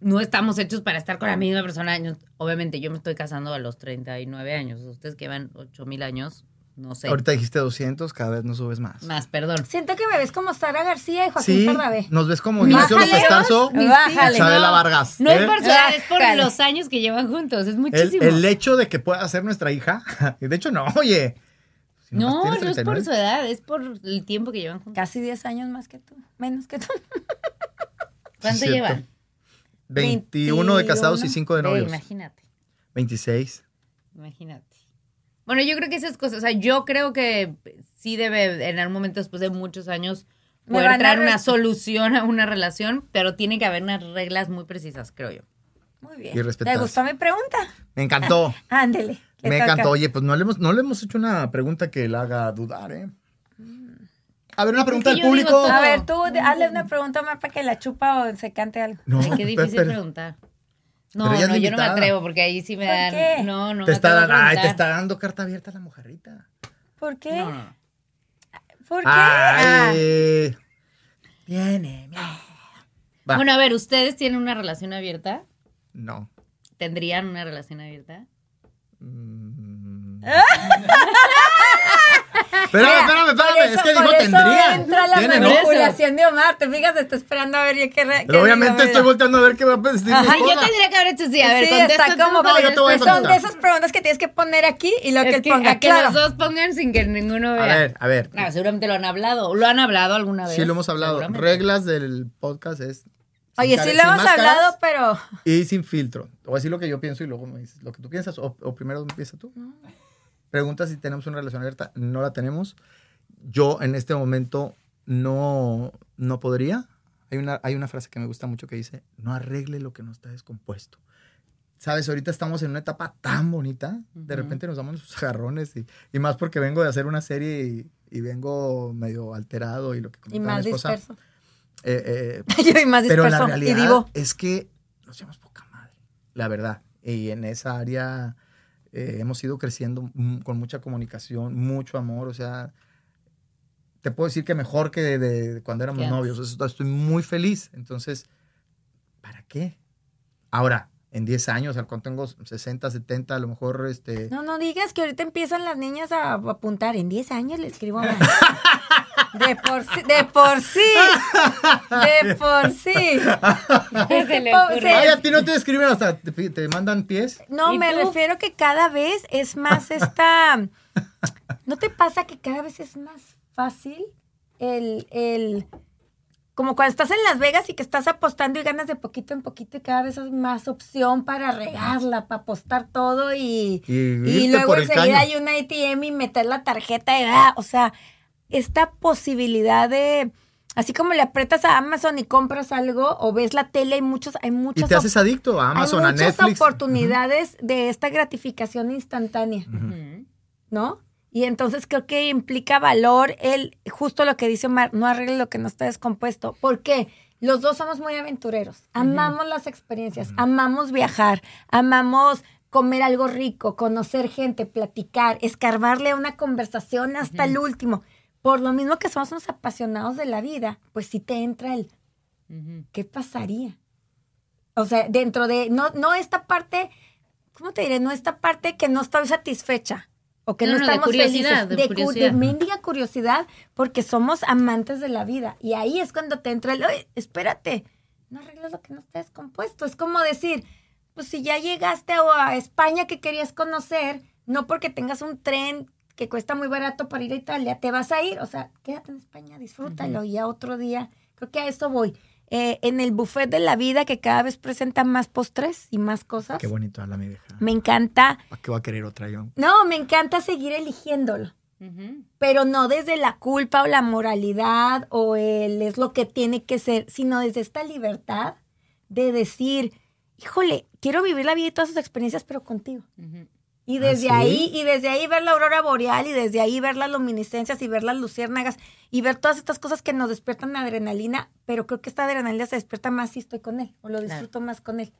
no estamos hechos para estar con la misma persona. Yo- Obviamente yo me estoy casando a los 39 años, ustedes que van 8 mil años, no sé. Ahorita dijiste 200, cada vez no subes más. Más, perdón. Siento que me ves como Sara García y Joaquín Sí, Pardavé. nos ves como Ignacio López Tarso, Chabela no. Vargas. No es ¿eh? por su edad, es por Bájale. los años que llevan juntos, es muchísimo. el hecho de que pueda ser nuestra hija. De hecho, no, oye. Si no, no es por 39. su edad, es por el tiempo que llevan juntos. Casi 10 años más que tú. Menos que tú. ¿Cuánto cierto. llevan? 21 de casados y 5 de novios. imagínate. 26. Imagínate. Bueno, yo creo que esas cosas, o sea, yo creo que sí debe en algún momento después de muchos años poder traer una solución a una relación, pero tiene que haber unas reglas muy precisas, creo yo. Muy bien. Y respetadas. ¿Te gustó mi pregunta? Me encantó. Ándele. le Me toca. encantó. Oye, pues no le, hemos, no le hemos hecho una pregunta que la haga dudar, ¿eh? A ver, una pregunta del digo público. A ver, tú hazle una pregunta más para que la chupa o se cante algo. No, Ay, qué difícil espera. preguntar. No, Pero no, yo no me atrevo porque ahí sí me ¿Por dan. qué? No, no Te me está, dando- ay, te está dando carta abierta la mojarrita. ¿Por qué? No. ¿Por qué? Ah, Ay. Viene. Va. Bueno, a ver, ¿ustedes tienen una relación abierta? No. ¿Tendrían una relación abierta? Mm. Espérame, espérame, espérame. eso- Es que dijo tendría. entra la Tiene, ¿no? manipulación de Omar. Te fijas, está esperando a ver yo qué. re- Pero qué obviamente digo, estoy volteando a ver qué va a decir mi Ajá, Ay, yo tendría que haber hecho sí. A ver, sí, está como No, yo te voy a Son de esas preguntas que tienes que poner aquí y lo que Es él que, ponga. a que claro. los dos pongan sin que ninguno vea. A ver, a ver. Ah, seguramente lo han hablado. ¿Lo han hablado alguna vez? Sí lo hemos hablado. Reglas del podcast es... Oye, sí lo hemos hablado, pero. Y sin filtro. Te voy a decir lo que yo pienso y luego me dices lo que tú piensas. O, o primero empieza tú. Pregunta si tenemos una relación abierta. No la tenemos. Yo en este momento no, no podría. Hay una, hay una frase que me gusta mucho que dice, no arregle lo que no está descompuesto. Sabes, ahorita estamos en una etapa tan bonita. De Ujú. repente nos damos sus agarrones y, y más porque vengo de hacer una serie y, y vengo medio alterado y lo que Y más mi esposa. disperso. eh, eh, Yo y más pero disperso. la y realidad divo. es que nos llevamos poca madre, la verdad. Y en esa área eh, hemos ido creciendo con mucha comunicación, mucho amor. O sea, te puedo decir que mejor que de, de cuando éramos novios. O sea, estoy muy feliz. Entonces, ¿para qué? Ahora, en 10 años, al cuando tengo 60, 70, a lo mejor este... No, no digas que ahorita empiezan las niñas a apuntar. En 10 años le escribo a Omar. De por sí, de por sí, de por sí. Ay, a ti no te escriben hasta te, te mandan pies. No, ¿Y me tú? refiero que cada vez es más esta. ¿No te pasa que cada vez es más fácil el, el. Como cuando estás en Las Vegas y que estás apostando y ganas de poquito en poquito y cada vez hay más opción para regarla, para apostar todo y, Y y luego enseguida hay una ATM y meter la tarjeta y ah, o sea, esta posibilidad de así como le aprietas a Amazon y compras algo o ves la tele hay muchos hay Y muchas te haces adicto a Amazon, hay a muchas Netflix. oportunidades de esta gratificación instantánea. ¿no? Y entonces creo que implica valor el, justo lo que dice Omar, no arregle lo que no está descompuesto. ¿Por qué? Los dos somos muy aventureros, amamos las experiencias, amamos viajar, amamos comer algo rico, conocer gente, platicar, escarbarle a una conversación hasta el último. Por lo mismo que somos unos apasionados de la vida, pues sí te entra el. ¿qué pasaría? O sea, dentro de, no, no esta parte, ¿cómo te diré? No esta parte que no estoy satisfecha o que no, No, no, de estamos curiosidad, felices. de cu- curiosidad. mendiga curiosidad porque somos amantes de la vida. Y ahí es cuando te entra el, oye, espérate, no arreglas lo que no está descompuesto. Es como decir, pues si ya llegaste a, a España que querías conocer, no porque tengas un tren que cuesta muy barato para ir a Italia, te vas a ir. O sea, quédate en España, disfrútalo y ya otro día. Creo que a eso voy. Eh, en el buffet de la vida que cada vez presenta más postres y más cosas. Qué bonito habla mi vieja. Me encanta. ¿Para qué va a querer otra yo? No, me encanta seguir eligiéndolo. Pero no desde la culpa o la moralidad o el es lo que tiene que ser, sino desde esta libertad de decir, híjole, quiero vivir la vida y todas sus experiencias, pero contigo. Ujú. Y ¿Ah, desde sí? ahí, y desde ahí ver la aurora boreal, y desde ahí ver las luminiscencias, y ver las luciérnagas, y ver todas estas cosas que nos despiertan adrenalina, pero creo que esta adrenalina se despierta más si estoy con él, o lo disfruto más con él.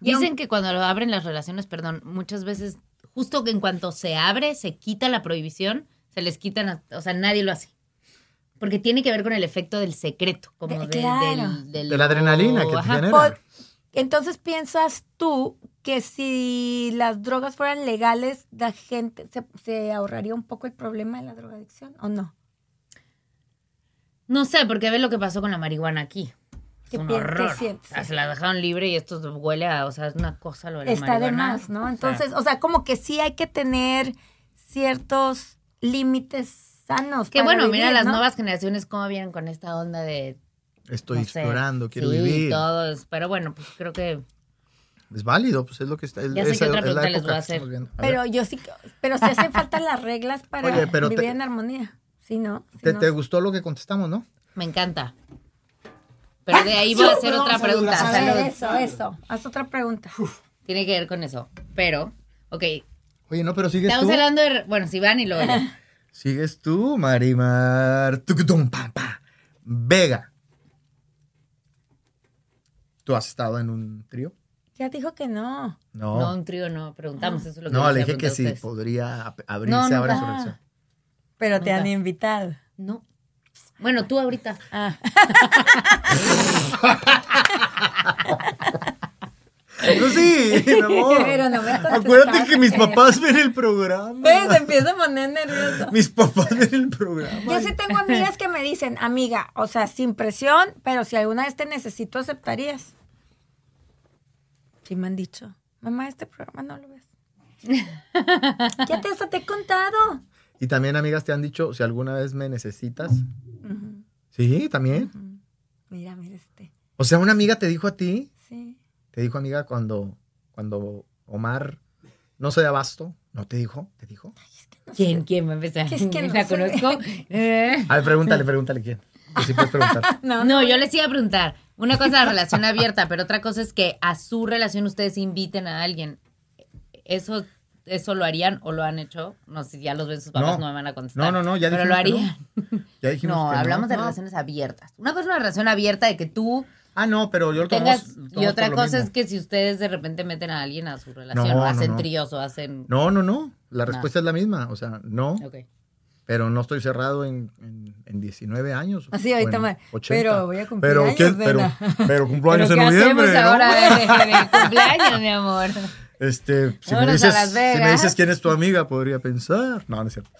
Y Dicen que cuando lo abren las relaciones, perdón, muchas veces, justo que en cuanto se abre, se quita la prohibición, se les quitan, a- o sea, nadie lo hace. Porque tiene que ver con el efecto del secreto, como De- de, claro. del, del- De la adrenalina que te genera. Entonces piensas tú que si las drogas fueran legales, la gente se, se ahorraría un poco el problema de la drogadicción o no? No sé, porque ve lo que pasó con la marihuana aquí. Es ¿Qué un horror. O sea, se la dejaron libre y esto huele a, o sea, es una cosa lo de la Está de marihuana. más, ¿no? O sea, Entonces, o sea, como que sí hay que tener ciertos límites sanos. que bueno, vivir, mira las ¿no? nuevas generaciones cómo vienen con esta onda de Estoy no sé. explorando, quiero sí, vivir. todo es- pero bueno, pues creo que Es válido, pues es lo que está. es- Ya sé otra es la pregunta les voy a hacer. A Pero yo sí, pero sí hacen falta las reglas para Oye, pero vivir te- en armonía. Sí, ¿no? Sí, ¿te, ¿no? te gustó lo que contestamos, no? me encanta. Pero de ahí voy a hacer otra pregunta. A Salud. ver, eso, eso. Haz otra pregunta. Tiene que ver con eso. Pero, ok, Oye, no, pero sigues estamos tú. hablando de, bueno, si van y luego yo. Sigues tú, Marimar. Tucutum, pa, pa. Vega. ¿Tú has estado en un trío? Ya dijo que no. No, No. un trío no, preguntamos, eso es lo que No, le dije que sí, podría ab- abrirse No, ahora su relación. Pero te Nunca. han invitado. No. Bueno, tú ahorita. Ah. No, sí, mi amor. Pero no me Acuérdate que mis papás ven el programa. Pues, se empieza a poner nervioso. Mis papás ven el programa. Yo sí tengo amigas que me dicen, amiga, o sea, sin presión, pero si alguna vez te necesito, ¿aceptarías? Sí me han dicho, mamá, este programa no lo ves. ya te, hasta te he contado. Y también, amigas, te han dicho si alguna vez me necesitas. Sí, también. Mira, mira este. O sea, una amiga te dijo a ti, Sí. te dijo amiga cuando, cuando Omar no se de abasto, ¿no te dijo? ¿Te dijo? ¿Quién? ¿Quién va a empezar? Es que no ¿La sé. conozco? Eh. A ver, pregúntale, pregúntale quién. Que sí puedes preguntar. No, No, yo les iba a preguntar. Una cosa es la relación abierta, pero otra cosa es que a su relación ustedes inviten a alguien. ¿Eso, eso lo harían o lo han hecho? No sé si ya los ven sus papás, No. no, me van a contestar. No, no, no, ya Pero lo harían. Ya dijimos No, que hablamos de No. relaciones abiertas. Una cosa es una relación abierta de que tú Ah, no, pero yo lo tengas. tomamos- y otra cosa es que si ustedes de repente meten a alguien a su relación, No, o no, hacen no. tríos o hacen. No, no, no. La No. respuesta es la misma. O sea, no. Pero no estoy cerrado en, en, en 19 años. Así, ahorita en me- 80. pero voy a cumplir pero, años, ¿quién- pero, pero cumplo años ¿Pero en qué noviembre. ¿no? ahora de, de cumpleaños, mi amor? Este, si me, dices, si me dices quién es tu amiga, podría pensar. No, no es cierto.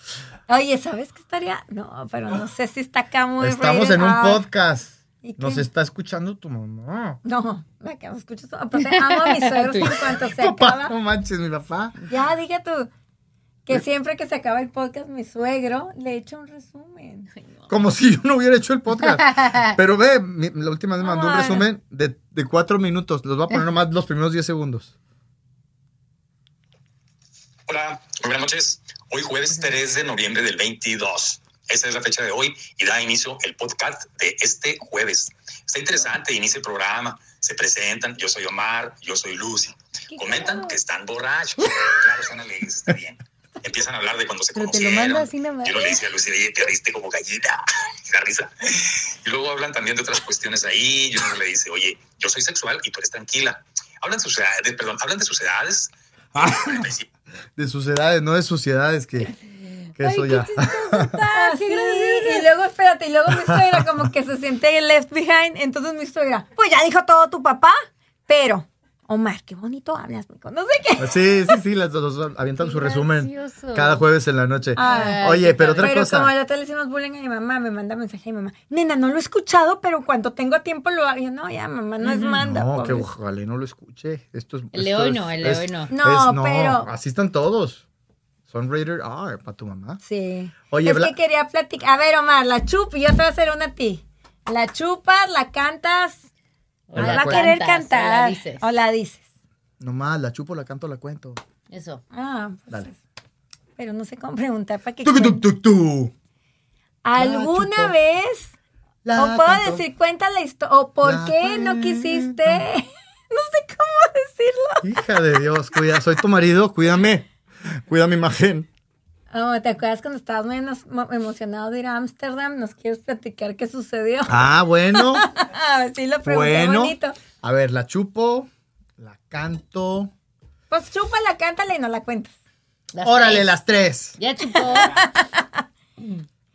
Oye, ¿sabes qué estaría? No, pero no sé si está acá muy Estamos en un R. podcast. ¿Y qué? Nos está escuchando tu mamá. No, la que me escuchas. Aparte, amo a mis suegros en cuanto se Papá, acaba. no manches, mi papá. Ya, diga tú. Que siempre que se acaba el podcast, mi suegro le echa un resumen. Como si yo no hubiera hecho el podcast. Pero ve, mi- la última vez me mandó un resumen de, de cuatro minutos. Los voy a poner nomás los primeros 10 segundos. Hola, muy buenas noches. Hoy jueves 3 de noviembre del 22. Esa es la fecha de hoy y da inicio el podcast de este jueves. Está interesante, inicia el programa, se presentan, yo soy Omar, yo soy Lucy. Comentan que están borrachos. Claro, están alegres, está bien. Empiezan a hablar de cuando se Pero te lo conocieron. mando así nomás. Yo no le decía a Lucy, oye, te abriste como gallina. Y la risa. Y luego hablan también de otras cuestiones ahí. Yo no le dice, oye, yo soy sexual y tú eres tranquila. Hablan, sus edades, perdón, hablan de sus edades. Principio De suciedades, no de suciedades, que, que eso ya. Ah, sí. Y luego, espérate, y luego mi suegra como que se siente left behind. Entonces mi suegra, pues ya dijo todo tu papá, pero, Omar, qué bonito hablas, mijo. No sé qué. Sí, sí, sí, las dos avientan su resumen gracioso. cada jueves en la noche. Ay, Oye, pero otra Pero cosa. como el hotel le hicimos bullying a mi mamá, me manda mensaje a mi mamá. Nena, no lo he escuchado, pero cuando tengo tiempo lo hago. Yo, no, ya, mamá, no es manda. No, que pobre". ojalá y no lo escuche. Esto es, El es- no, el hoy no. es- No, pero- Así están todos. Son rated R para tu mamá. Sí. Oye, es Bla- que quería platicar. A ver, Omar, la chup, y yo te voy a hacer una a ti. La chupas, la cantas. O Ay, la va a querer cuentas, o la cantar. dices. O la dices. Nomás, la chupo, la canto, la cuento. Eso. Ah, pues, Dale. pero no sé cómo preguntar para que. Tú, tú, tú, tú. ¿Alguna vez? La o puedo canto. decir, cuenta la historia. O por La qué no quisiste. no sé cómo decirlo. Hija de Dios, cuida, soy tu marido, cuídame. Cuida mi imagen. Oh, ¿Te acuerdas cuando estabas muy emocionado de ir a Ámsterdam? ¿Nos quieres platicar qué sucedió? Ah, bueno. A ver si lo pregunté bueno. bonito. A ver, la chupo, la canto. Pues chúpala, cántala y no la cuentas. Las Órale, tres. las tres. Ya chupó.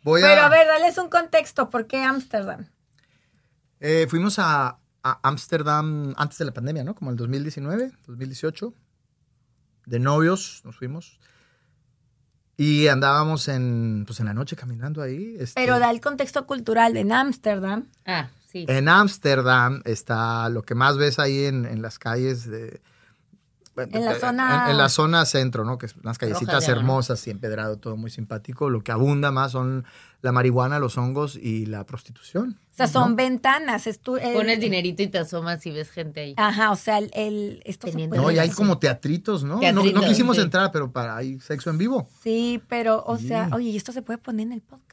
Voy a. Pero a ver, dales un contexto. ¿Por qué Ámsterdam? Eh, fuimos a a Ámsterdam antes de la pandemia, ¿no? Como el 2019, 2018. De novios nos fuimos. Y andábamos en, pues en la noche caminando ahí. este, Pero da el contexto cultural en Ámsterdam. Ah, sí. En Ámsterdam está lo que más ves ahí en, en las calles de... En la zona- En, en la zona centro, ¿no? Que es unas callecitas hermosas y empedrado, todo muy simpático. Lo que abunda más son la marihuana, los hongos y la prostitución. O sea, son ¿no? ventanas. Es tu- el- Pones dinerito y te asomas y ves gente ahí. Ajá, o sea, el, el- esto Teniendo- No, y hay como teatritos, ¿no? No- quisimos sí. entrar, pero para hay sexo en vivo. Sí, pero, o sea, oye, y esto se puede poner en el podcast.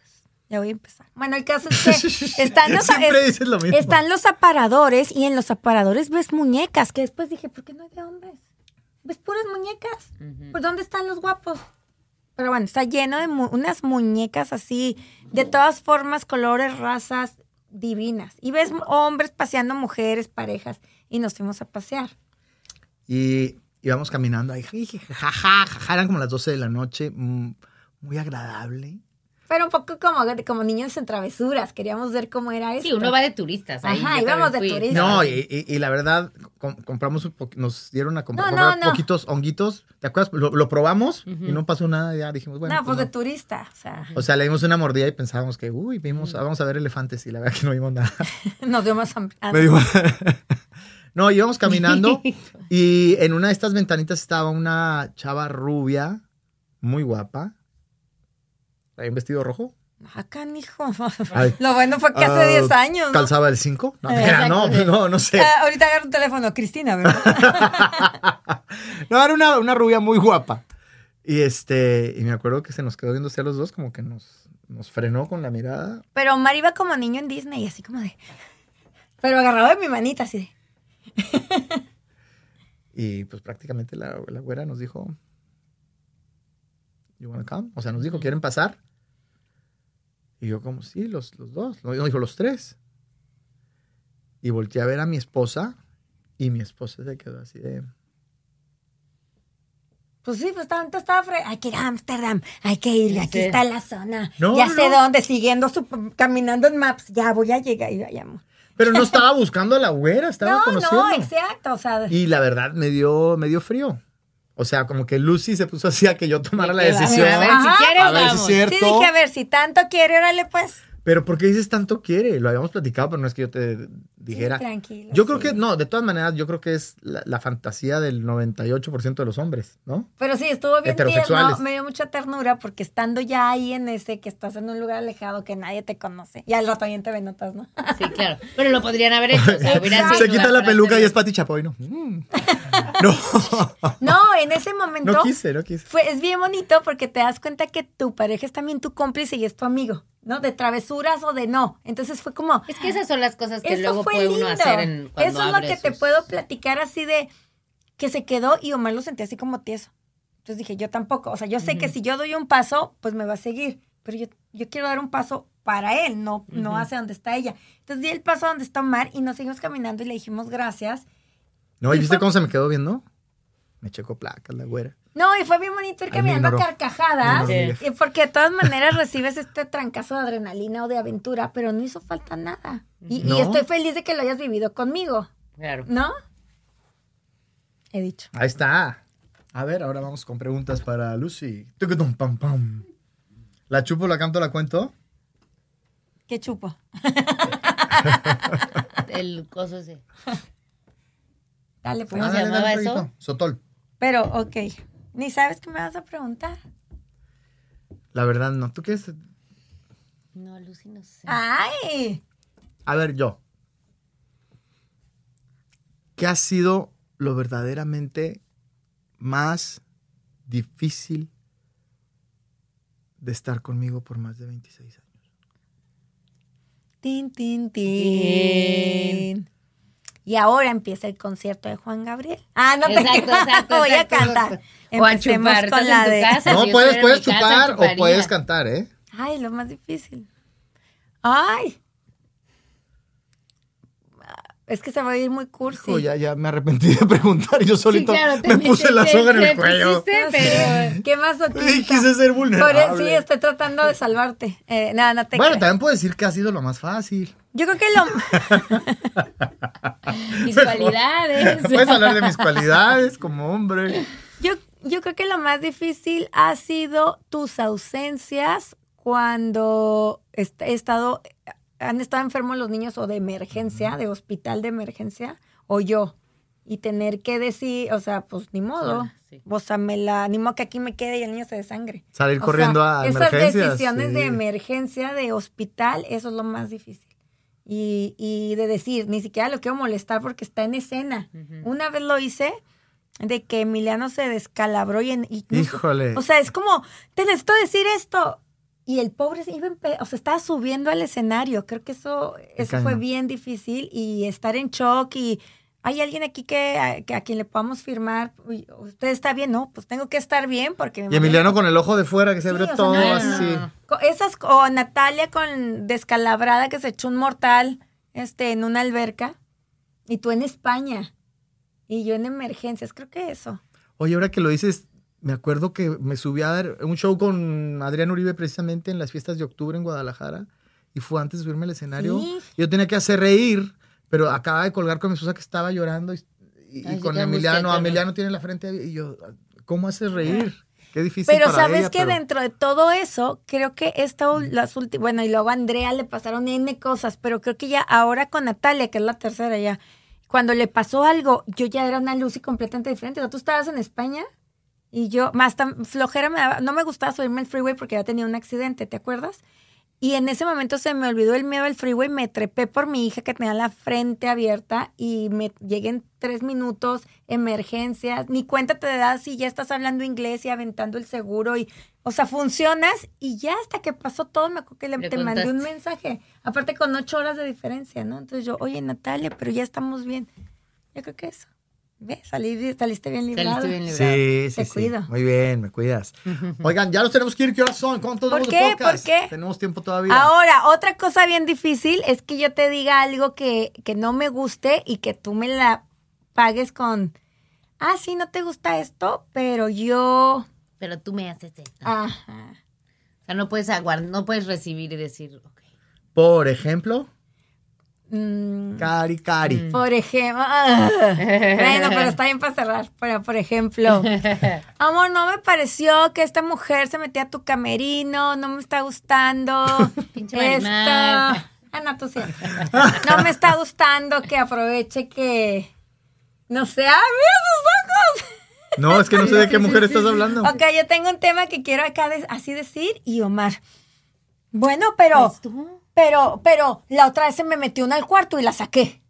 Ya voy a empezar. Bueno, el caso es que están los, Siempre es- dices lo mismo. están los aparadores y en los aparadores ves muñecas, que después dije, ¿por qué no hay de hombres? Ves puras muñecas. ¿Por dónde están los guapos? Pero bueno, está lleno de mu- unas muñecas así, de todas formas, colores, razas divinas. Y ves hombres paseando mujeres, parejas, y nos fuimos a pasear. Y íbamos caminando ahí, jiji, jaja, jaja, eran como las 12 de la noche, mm, muy agradable. Pero un poco como, como niños en travesuras, queríamos ver cómo era eso. Sí, uno va de turistas. ahí Ajá, íbamos de turistas. No, y, y- y la verdad, com- compramos un nos dieron a comprar, No, comprar no, no. poquitos honguitos. ¿Te acuerdas? Lo, lo probamos y no pasó nada. Ya dijimos, bueno. no, pues pues de turista, o sea, O sea, le dimos una mordida y pensábamos que, uy, vimos, vamos a ver elefantes y la verdad que no vimos nada. nos dio más hambre. No, íbamos caminando y en una de estas ventanitas estaba una chava rubia, muy guapa. Traía un vestido rojo. Acá, mijo. Ay. Lo bueno fue que Ah, hace 10 años. ¿no? ¿Calzaba el 5? No, Eh, no, no, no sé. Ah, ahorita agarro un teléfono, Cristina, ¿verdad? No, era una, una rubia muy guapa. Y este, y me acuerdo que se nos quedó viendo a los dos, como que nos, nos frenó con la mirada. Pero Omar iba como niño en Disney, así como de. Pero agarrado de mi manita, así de. Y pues prácticamente la, la güera nos dijo, you wanna come? O sea, nos dijo, ¿quieren pasar? Y yo como, sí, los, los dos. No, dijo, los tres. Y volteé a ver a mi esposa y mi esposa se quedó así de... Pues sí, pues tanto estaba fre... Hay que ir a Ámsterdam, hay que ir, aquí Sí. está la zona. No, ya no, sé dónde, siguiendo su. caminando en maps. Ya voy a llegar. Y vayamos. Pero no estaba buscando a la güera, estaba No, conociendo. no, exacto. O sea, Y la verdad me dio, me dio frío. O sea, como que Lucy se puso así a que yo tomara la decisión. A ver, Ajá. si quieres, A ver si vamos. es cierto. sí dije, a ver, si tanto quiere, órale, pues. Pero ¿por qué dices tanto quiere? Lo habíamos platicado, pero no es que yo te dijera. Sí, tranquilo. yo creo sí. que, no, de todas maneras, yo creo que es la, la fantasía del 98% de los hombres, ¿no? Pero sí, estuvo bien tierno, me dio mucha ternura porque estando ya ahí en ese, que estás en un lugar alejado que nadie te conoce, y al rato bien te notas, ¿no? Sí, claro. Pero lo podrían haber hecho. O sea, hubiera sido Se quita la peluca y es Pati Chapoy, ¿no? Mm. No, No, en ese momento no quise, no quise. fue, es bien bonito porque te das cuenta que tu pareja es también tu cómplice y es tu amigo, ¿no? De travesuras o de no. Entonces fue como, Es que esas son las cosas que luego fue puede lindo. uno hacer en, cuando Eso es lo que te puedo platicar así de que se quedó y Omar lo sentía así como tieso. Entonces dije, yo tampoco. O sea, yo sé que si yo doy un paso, pues me va a seguir. Pero yo, yo quiero dar un paso para él, no, no hacia donde está ella. Entonces di el paso donde está Omar y nos seguimos caminando y le dijimos gracias. No, ¿y Y viste fue- cómo se me quedó viendo? Me checó placas la güera. No, y fue bien bonito ir caminando a carcajadas. Y porque de todas maneras recibes este trancazo de adrenalina o de aventura, pero no hizo falta nada. Y, estoy feliz de que lo hayas vivido conmigo, Claro. ¿no? He dicho. Ahí está. A ver, ahora vamos con preguntas para Lucy. Pam, pam. ¿La chupo, la canto, la cuento? ¿Qué chupo? El coso ese. Dale, pues. ¿Cómo se llamaba dale, eso? Sotol. Pero, ok. Ni sabes qué me vas a preguntar. La verdad, no. ¿Tú qué es? No, Lucy, no sé. ¡Ay! A ver, yo. ¿Qué ha sido lo verdaderamente más difícil de estar conmigo por más de 26 años? Tin, tin, tin. Y ahora empieza el concierto de Juan Gabriel. Ah, no te Exacto, exacto, Voy a cantar. O a Empecemos chupar. con la de. casa. No, si yo puedes, puedes casa, chupar o puedes cantar, ¿eh? Ay, lo más difícil. Ay. Es que se va a ir muy cursi. Hijo, ya, ya me arrepentí de preguntar. Yo Sí, solito claro, te me puse te- la te- soga en te el cuello. pusiste, pero... ¿Qué más Y quise ser vulnerable. sí, estoy tratando de salvarte. Eh, nada, no te Bueno, creas. también puedo decir que ha sido lo más fácil. Yo creo que lo. Mis cualidades. Puedes hablar de mis cualidades como hombre. Yo, yo creo que lo más difícil ha sido tus ausencias cuando he estado, han estado enfermos los niños o de emergencia, de hospital de emergencia, o yo. Y tener que decir, o sea, pues ni modo. Sola, sí. O sea, me la animo que aquí me quede y el niño se desangre. Salir O corriendo sea, a esas emergencias. decisiones de emergencia, de hospital, eso es lo más difícil. Y, y de decir, ni siquiera lo quiero molestar porque está en escena. Una vez lo hice de que Emiliano se descalabró y, en, y Híjole. o sea, es como, te necesito decir esto. Y el pobre se iba en pe- o sea, estaba subiendo al escenario. Creo que eso, eso fue bien difícil y estar en shock y hay alguien aquí que a, que a quien le podamos firmar. Uy, ¿Usted está bien? No, pues tengo que estar bien porque... y Emiliano con el ojo de fuera que se Sí, abrió sea, todo no, así. no. Esas, o Natalia con descalabrada que se echó un mortal este, en una alberca. Y tú en España. Y yo en emergencias. Creo que eso. Oye, ahora que lo dices, me acuerdo que me subí a dar un show con Adrián Uribe precisamente en las fiestas de octubre en Guadalajara y fue antes de subirme al escenario. Sí. Yo tenía que hacer reír, pero acababa de colgar con mi esposa que estaba llorando y, Ay, con Emiliano. Emiliano tiene la frente y yo, ¿cómo haces reír? Qué difícil Pero para sabes ella, que pero- dentro de todo eso, creo que esta, las últimas, bueno, y luego a Andrea le pasaron N cosas, pero creo que ya ahora con Natalia, que es la tercera ya, cuando le pasó algo, yo ya era una Lucy completamente diferente. O sea, tú estabas en España y yo, más tan flojera me daba, no me gustaba subirme al freeway porque ya tenía un accidente, ¿te acuerdas? Y en ese momento se me olvidó el miedo al freeway, me trepé por mi hija que tenía la frente abierta y me llegué en tres minutos, emergencias, ni cuenta te das si ya estás hablando inglés y aventando el seguro y, o sea, funcionas y ya hasta que pasó todo me acuerdo que le, Le te mandé un mensaje, aparte con ocho horas de diferencia, ¿no? Entonces yo, oye Natalia, pero ya estamos bien. Yo creo que eso. ¿Ves? Salí, saliste bien librado. Saliste bien librado. Sí, sí, Te sí. cuido. Muy bien, me cuidas. Oigan, ya los tenemos que ir. ¿Qué horas son? ¿Cuántos ¿Por qué? ¿Por qué? Tenemos tiempo todavía. Ahora, otra cosa bien difícil es que yo te diga algo que, que no me guste y que tú me la pagues con, ah, sí, no te gusta esto, pero yo... Pero tú me haces esto. Ajá. O sea, no puedes aguardar, no puedes recibir y decir, ok. Por ejemplo, Mm, Cari Cari. por ejemplo... ah. bueno, pero está bien para cerrar. Pero, por ejemplo, amor, no me pareció que esta mujer se metía a tu camerino, no me está gustando. Pinche. Esto- Ah, no, tú sí. No me está gustando que aproveche que... No sé, ¡ay, mira sus ojos! No, es que no sé de qué mujer estás hablando. Ok, yo tengo un tema que quiero acá de- así decir y Omar. Bueno, pero, Pues tú. Pero, pero, la otra vez se me metió una al cuarto y la saqué.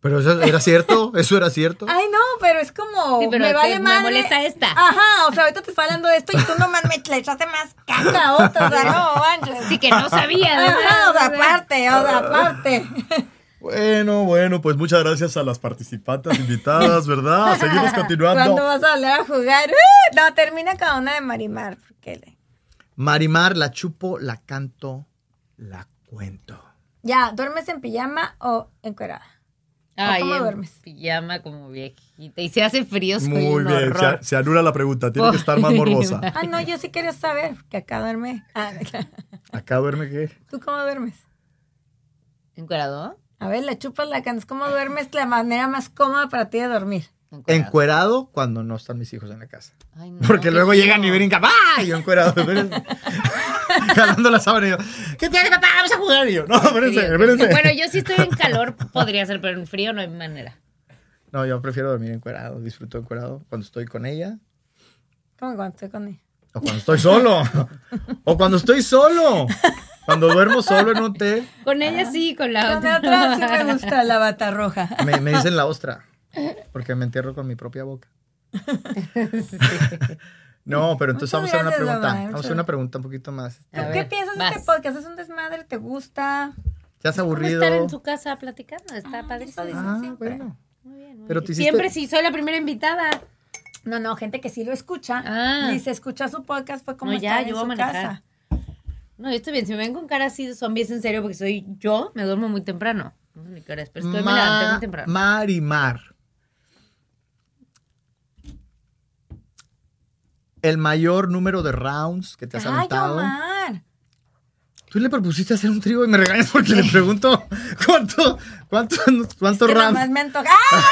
Pero eso era cierto, eso era cierto. Ay, no, pero es como, Sí, pero me vale me madre. molesta esta. Ajá, o sea, ahorita te estoy hablando de esto y tú nomás me le echaste más caca a otra, o sea, no, manches. Sí, que no sabía, de Ajá, o sea, verdad. aparte, o sea, aparte. Bueno, bueno, pues muchas gracias a las participantes invitadas, ¿verdad? Seguimos ¿Cuándo continuando. vas a hablar a jugar? ¡Uh! No, termina cada una de Marimar, porque le- Marimar, la chupo, la canto, la cuento. Ya, ¿duermes en pijama o encuerada? Ay, cómo en duermes? pijama como viejita. Y si hace frío, soy Muy un bien, se, se anula la pregunta, tiene que estar más morbosa. Ah, no, yo sí quería saber que acá duerme. Ah, Acá duerme qué? ¿Tú cómo duermes? ¿Encuerado? A ver, le chupas la canción. ¿Cómo duermes la manera más cómoda para ti de dormir? Encuerado. Encuerado cuando no están mis hijos en la casa. Ay, no, Porque luego llegan y brincan, ¡ah! Y yo encuerado. espérense. Jalando la sábana y yo, ¿qué tiene papá? Vamos a jugar. Y yo, no, espérense, espérense. Bueno, yo sí estoy en calor, podría ser, pero en frío no hay manera. No, yo prefiero dormir encuerado, disfruto encuerado cuando estoy con ella ¿Cómo cuando estoy con él? o cuando estoy solo. o cuando estoy solo. Cuando duermo solo en un té, Con ella sí, con la Con otra. otra sí me gusta la bata roja. me, me dicen la ostra. Porque me entierro con mi propia boca. No, pero entonces Muchas vamos a hacer una pregunta. mamá, Vamos a hacer una pregunta un poquito más. A ¿Qué ver, piensas de este podcast? ¿Es un desmadre? ¿Te gusta? ¿Te has ¿Cómo aburrido? estar en su casa platicando? Está padrísimo. eso Ah, siempre. bueno. Muy bien, muy Pero bien. hiciste- Siempre sí, soy la primera invitada. No, no, gente que sí lo escucha. Ah. Dice, escucha su podcast, fue como No, ya, estar yo en voy su a manejar. casa. No, yo estoy bien. Si me ven con cara así de zombies en serio, porque soy yo, me duermo muy temprano. No sé ni qué hora es, pero estoy me levanté muy temprano. Marimar. El mayor número de rounds que te has Ay, aventado. Omar. Tú le propusiste hacer un trío y me regañas porque le pregunto cuánto, cuánto, cuántos Que rounds. me antoja. ¡Ah,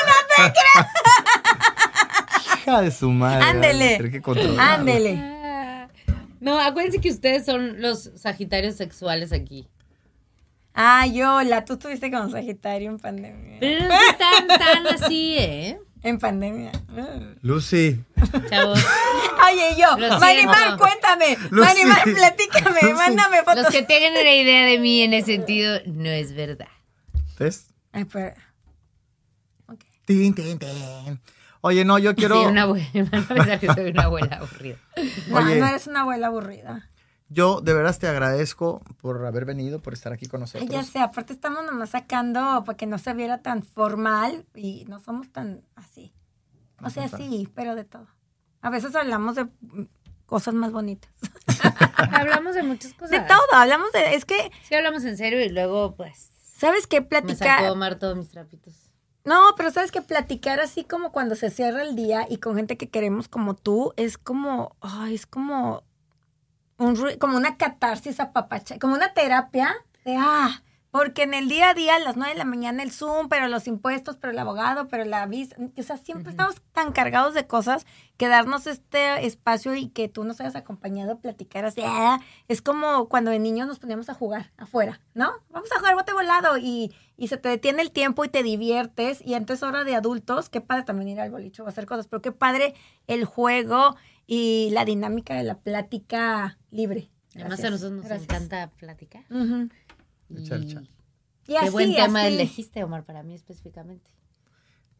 Hija de su madre. Ándele. Ándele. Ah. No, acuérdense que ustedes son los sagitarios sexuales aquí. Ah, yo, la tú estuviste con Sagitario en pandemia. Pero no tan, tan así, ¿eh? En pandemia. Lucy. Chavos. Oye, yo, Lo Marimar, siento. cuéntame. Lucy. Marimar, platícame, Lucy. mándame fotos. Los que tengan una idea de mí en ese sentido, no es verdad. ¿Ves? Ay, pero... Ok. Tin, tin, tin. Oye, no, yo quiero. Soy una abuela. Van a pensar que soy una abuela aburrida. No, Oye. no eres una abuela aburrida. Yo de veras te agradezco por haber venido, por estar aquí con Ay, nosotros. ya sé, aparte estamos nomás sacando para que no se viera tan formal y no somos tan así. O sea, tan- sí, pero de todo. A veces hablamos de cosas más bonitas. Hablamos de muchas cosas. De todo, hablamos de... Es que, Sí, hablamos en serio y luego, pues, ¿sabes qué? me sacó Platicar... Omar todos mis trapitos. No, pero sabes que platicar así como cuando se cierra el día y con gente que queremos como tú es como, ay, es como un como una catarsis apapacha, como una terapia de ah, porque en el día a día a las 9 de la mañana el Zoom, pero los impuestos, pero el abogado, pero la visa, o sea, siempre estamos tan cargados de cosas que darnos este espacio y que tú nos hayas acompañado a platicar así, ah, es como cuando de niños nos poníamos a jugar afuera, ¿no? Vamos a jugar bote volado y, y se te detiene el tiempo y te diviertes y antes hora de adultos, qué padre también ir al bolicho o hacer cosas, pero qué padre el juego y la dinámica de la plática libre. Además, a nosotros nos Gracias. encanta platicar. Ujú. Echar Y chal. Y Qué así, buen tema así. elegiste, Omar, para mí específicamente.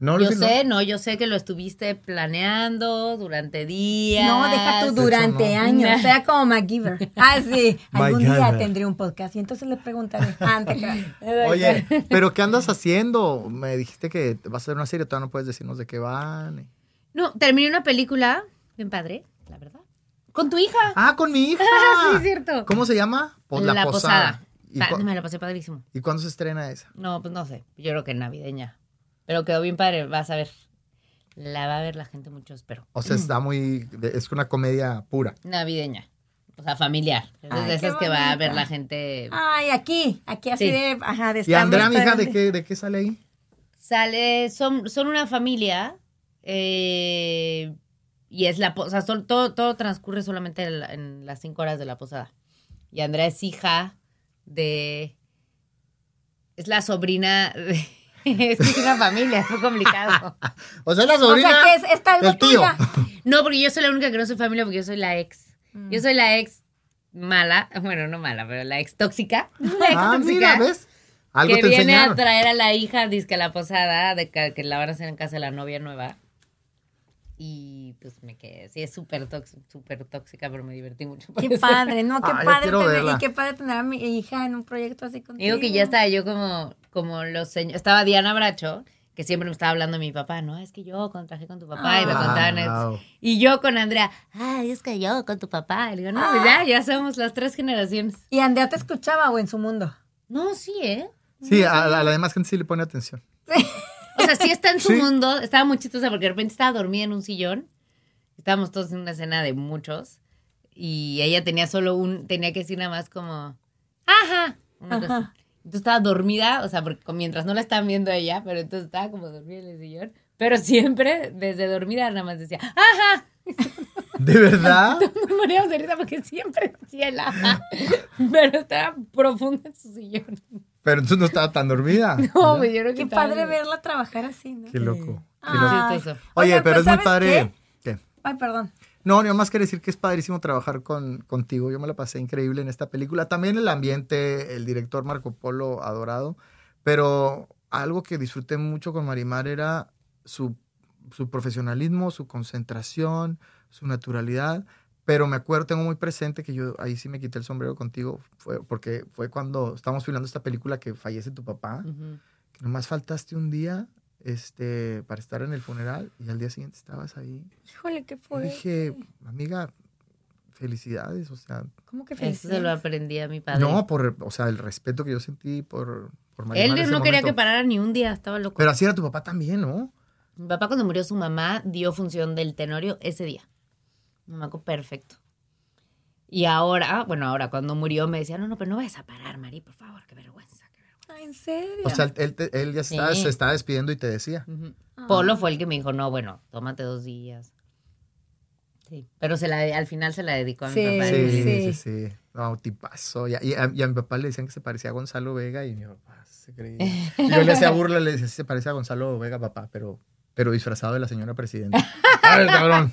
No, Yo no. sé, no, yo sé que lo estuviste planeando durante días. No, deja tú De hecho, durante no. años. Sea como MacGyver. Ah, sí. Algún día tendré un podcast y entonces le preguntaré. Ah, te creas. Oye, pero ¿qué andas haciendo? Me dijiste que vas a hacer una serie, todavía no puedes decirnos de qué van. No, terminé una película, bien padre, la verdad. Con tu hija. Ah, con mi hija. sí, es cierto. ¿Cómo se llama? Pues la, posada. ¿Y, Pa- cu- me la pasé padrísimo. y cuándo se estrena esa? No, pues no sé. Yo creo que navideña. Pero quedó bien padre, vas a ver. La va a ver la gente mucho, espero. O sea, está muy... Es una comedia pura. Navideña. O sea, familiar. Es Ay, de esas que va a ver la gente. Ay, aquí, aquí así Sí. de, ajá, de ¿Y estar Andrea, mi hija, de qué, de qué sale ahí? Sale, son, son una familia. eh, y es la posada. todo, todo transcurre solamente en, la- en las cinco horas de la posada. Y Andrea es hija de. Es la sobrina de. es que es una familia, es muy complicado. O sea, la O sobrina sea, que es, está algo tío. No, porque yo soy la única que no soy familia porque yo soy la ex. Mm. Yo soy la ex mala, bueno, no mala, pero la ex tóxica. La ex Ah, tóxica mira, ¿ves? Algo que te viene enseñaron. a traer a la hija, disque a la posada, de que, que la van a hacer en casa de la novia nueva. Y pues me quedé, sí, es súper tóxica, súper tóxica, pero me divertí mucho. Qué eso. padre, ¿no? Qué Ah, padre tener, y qué padre tener a mi hija en un proyecto así contigo. Digo que ya estaba yo como, como los señores, estaba Diana Bracho, que siempre me estaba hablando de mi papá, ¿no? Es que yo contraje con tu papá y me Ah, contaban wow. Y yo con Andrea, ay, es que yo con tu papá. Y digo, no, pues ya, ya somos las tres generaciones. ¿Y Andrea te escuchaba o en su mundo? No, sí, ¿eh? Sí, a la, a la demás gente sí le pone atención. O sea, sí está en su Sí. mundo, estaba muy chistosa porque de repente estaba dormida en un sillón. Estábamos todos en una escena de muchos. Y ella tenía solo un, tenía que decir nada más como, ajá. una cosa así. Entonces estaba dormida, o sea, porque mientras no la estaban viendo ella, pero entonces estaba como dormida en el sillón. Pero siempre, desde dormida, nada más decía, ajá. ¿De verdad? Nos moríamos de risa porque siempre decía el ajá. Pero estaba profunda en su sillón. Pero entonces no estaba tan dormida. No, pues yo creo que Qué padre verla trabajar así, ¿no? Qué loco. qué Ah. loco. Oye, pero pues, es muy ¿sabes padre. ¿Qué? Ay, perdón. No, nada más quiero decir que es padrísimo trabajar con, contigo. Yo me la pasé increíble en esta película. También el ambiente, el director Marco Polo, adorado. Pero algo que disfruté mucho con Marimar era su, su profesionalismo, su concentración, su naturalidad. Pero me acuerdo, tengo muy presente que yo ahí sí me quité el sombrero contigo, fue porque fue cuando estábamos filmando esta película que fallece tu papá, que nomás faltaste un día este, para estar en el funeral y al día siguiente estabas ahí. Híjole, qué fue. dije, amiga, felicidades, o sea, ¿Cómo que Eso se lo felicidades? aprendí a mi padre. no por, o sea, el respeto que yo sentí por, por Marimar Él no quería que parara ni un día, estaba loco. Pero así era tu papá también, ¿no? Mi papá cuando murió su mamá dio función del tenorio ese día. Me acuerdo perfecto. Y ahora, bueno, ahora cuando murió me decía, no, no, pero no vayas a parar, Mari, por favor, qué vergüenza. qué vergüenza". Ay, ¿En serio? O sea, él, te- él ya estaba- Sí. se estaba despidiendo y te decía. Ah. Polo fue el que me dijo, no, bueno, tómate dos días. Sí, pero se la, al final se la dedicó a mi Sí. papá. Sí, sí. sí, sí. No, tipazo. Y, a- y a, y a mi papá le decían que se parecía a Gonzalo Vega y mi papá se creía. Y yo le hacía burla, le decía, "Sí se parece a Gonzalo Vega, papá, pero, pero disfrazado de la señora presidenta. A ver, cabrón.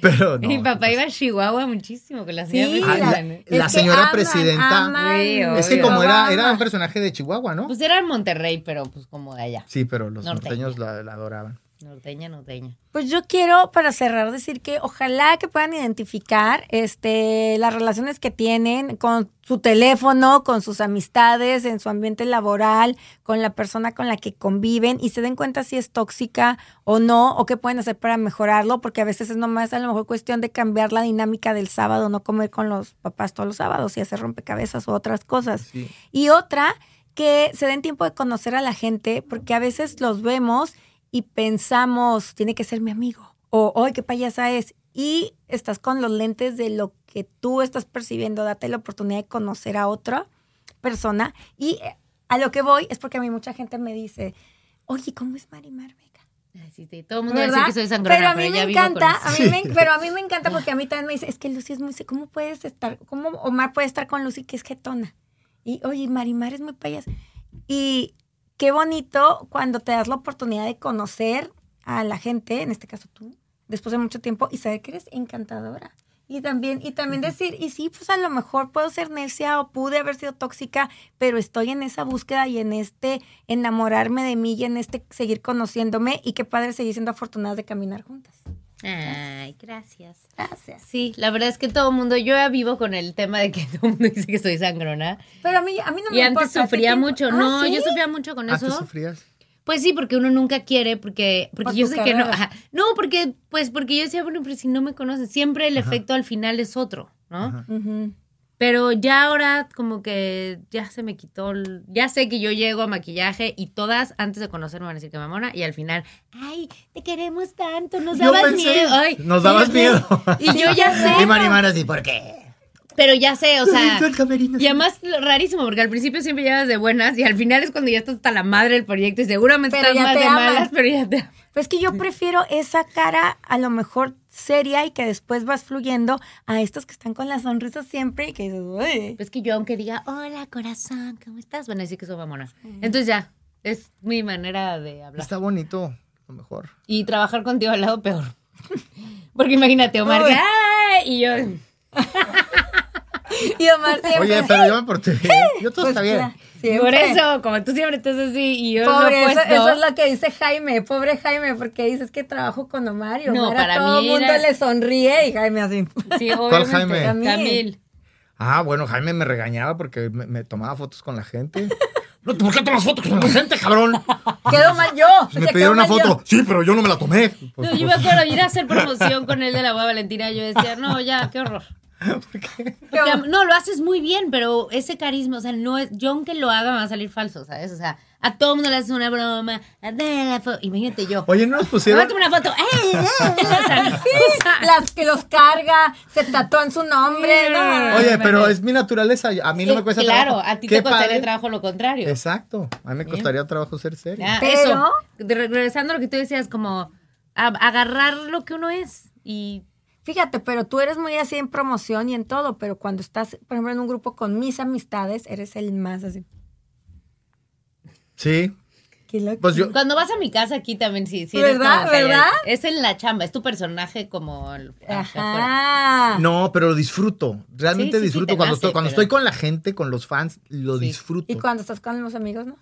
Pero no. mi papá tipazo. iba a Chihuahua muchísimo con la Sí, señora Ah, la- presidenta. la- la Es que señora aman, presidenta- aman. Sí, Es que como era, era un personaje de Chihuahua, ¿no? Pues era en Monterrey, pero pues como de allá. Sí, pero los Norteña. norteños la, la adoraban. Norteña, norteña. Pues yo quiero, para cerrar, decir que ojalá que puedan identificar este, las relaciones que tienen con su teléfono, con sus amistades, en su ambiente laboral, con la persona con la que conviven y se den cuenta si es tóxica o no, o qué pueden hacer para mejorarlo, porque a veces es nomás a lo mejor cuestión de cambiar la dinámica del sábado, no comer con los papás todos los sábados y hacer rompecabezas o otras cosas. Sí. Y otra, que se den tiempo de conocer a la gente, porque a veces los vemos y pensamos, tiene que ser mi amigo, o, hoy qué payasa es, y estás con los lentes de lo que tú estás percibiendo, date la oportunidad de conocer a otra persona, y eh, a lo que voy es porque a mí mucha gente me dice, oye, ¿cómo es Marimar Vega? Ay, sí, sí, todo el mundo va a ¿Verdad? decir que soy sangrona, pero a mí me vivo con encanta, a mí me- pero a mí me encanta porque a mí también me dice, es que Lucy es muy, ¿cómo puedes estar, cómo Omar puede estar con Lucy que es jetona? Y oye, Marimar es muy payasa. Y qué bonito cuando te das la oportunidad de conocer a la gente, en este caso tú, después de mucho tiempo, y saber que eres encantadora. Y también, y también decir, y sí, pues a lo mejor puedo ser necia o pude haber sido tóxica, pero estoy en esa búsqueda y en este enamorarme de mí y en este seguir conociéndome y qué padre seguir siendo afortunadas de caminar juntas. Ay, gracias. Gracias. Sí, la verdad es que todo el mundo, yo ya vivo con el tema de que todo el mundo dice que soy sangrona. Pero a mí, a mí no me Y antes importa, ¿qué sufría mucho. Ah, no, ¿sí? yo sufría mucho con ¿Antes eso. sufrías? Pues sí, porque uno nunca quiere, porque, porque Por yo sé que no. ajá. No, porque, pues, porque yo decía, bueno, pero si no me conocen, siempre el efecto al final es otro, ¿no? Ajá. Pero ya ahora como que ya se me quitó, el- ya sé que yo llego a maquillaje y todas antes de conocerme van a decir que mamona y al final, ay, te queremos tanto, nos Yo dabas pensé, miedo. Ay, nos dabas miedo. Y yo ya sé, Y Marimar así, ¿por qué? Pero ya sé, o sea, y además rarísimo porque al principio siempre llegas de buenas y al final es cuando ya estás hasta la madre del proyecto y seguramente Pero estás más de malas, pero ya te Pues es que yo prefiero esa cara a lo mejor seria y que después vas fluyendo a estas que están con la sonrisa siempre y que dices, "Uy". Es que yo aunque diga, hola corazón, ¿cómo estás? Van a decir que soy mamona. Entonces ya, es mi manera de hablar. Está bonito, lo mejor. Y trabajar contigo al lado peor. Porque imagínate, Omar, Uy. que, "Ay", y yo, Y Omar siempre. Oye, pero yo me porté bien. Yo todo Pues, está bien. siempre. por eso, como tú siempre estás así y yo Pobre, lo eso, es lo que dice Jaime, pobre Jaime, porque dices que trabajo con Omar y No, Omar a para todo mí mundo era- le sonríe y Jaime así. Sí, obviamente. Jaime? Camil. Camil. Ah, bueno, Jaime me regañaba porque me, me tomaba fotos con la gente. No, ¿Por qué tomas fotos con la gente, cabrón? Quedó mal yo. Me pidieron una yo. foto. Sí, pero yo no me la tomé. Pues, No, yo me acuerdo ir a hacer promoción con él de la boda Valentina. Yo decía, no, ya, qué horror. Porque, no, lo haces muy bien, pero ese carisma, o sea, no es, yo aunque lo haga me va a salir falso, ¿sabes? O sea, a todo mundo le haces una broma, imagínate yo. Oye, ¿no nos Me pusieron? tomar una foto. ¡eh, eh! Las que los carga, se tatúan su nombre. no. Oye, pero es mi naturaleza. A mí no me cuesta claro, trabajo. a ti Qué te costaría padre. trabajo lo contrario. Exacto. A mí me costaría trabajo ser serio. Ah, Pero- Eso, de- regresando a lo que tú decías, como a- agarrar lo que uno es y Fíjate, pero tú eres muy así en promoción y en todo, pero cuando estás, por ejemplo, en un grupo con mis amistades, eres el más así. Sí. Qué loco. Pues yo. Cuando vas a mi casa aquí también sí, sí. ¿Verdad? Es en la chamba, es tu personaje como... Ajá. No, pero lo disfruto. Realmente Sí, sí, sí, disfruto. cuando nace, estoy, cuando pero- estoy con la gente, con los fans, lo Sí. disfruto. Y cuando estás con los amigos, ¿no?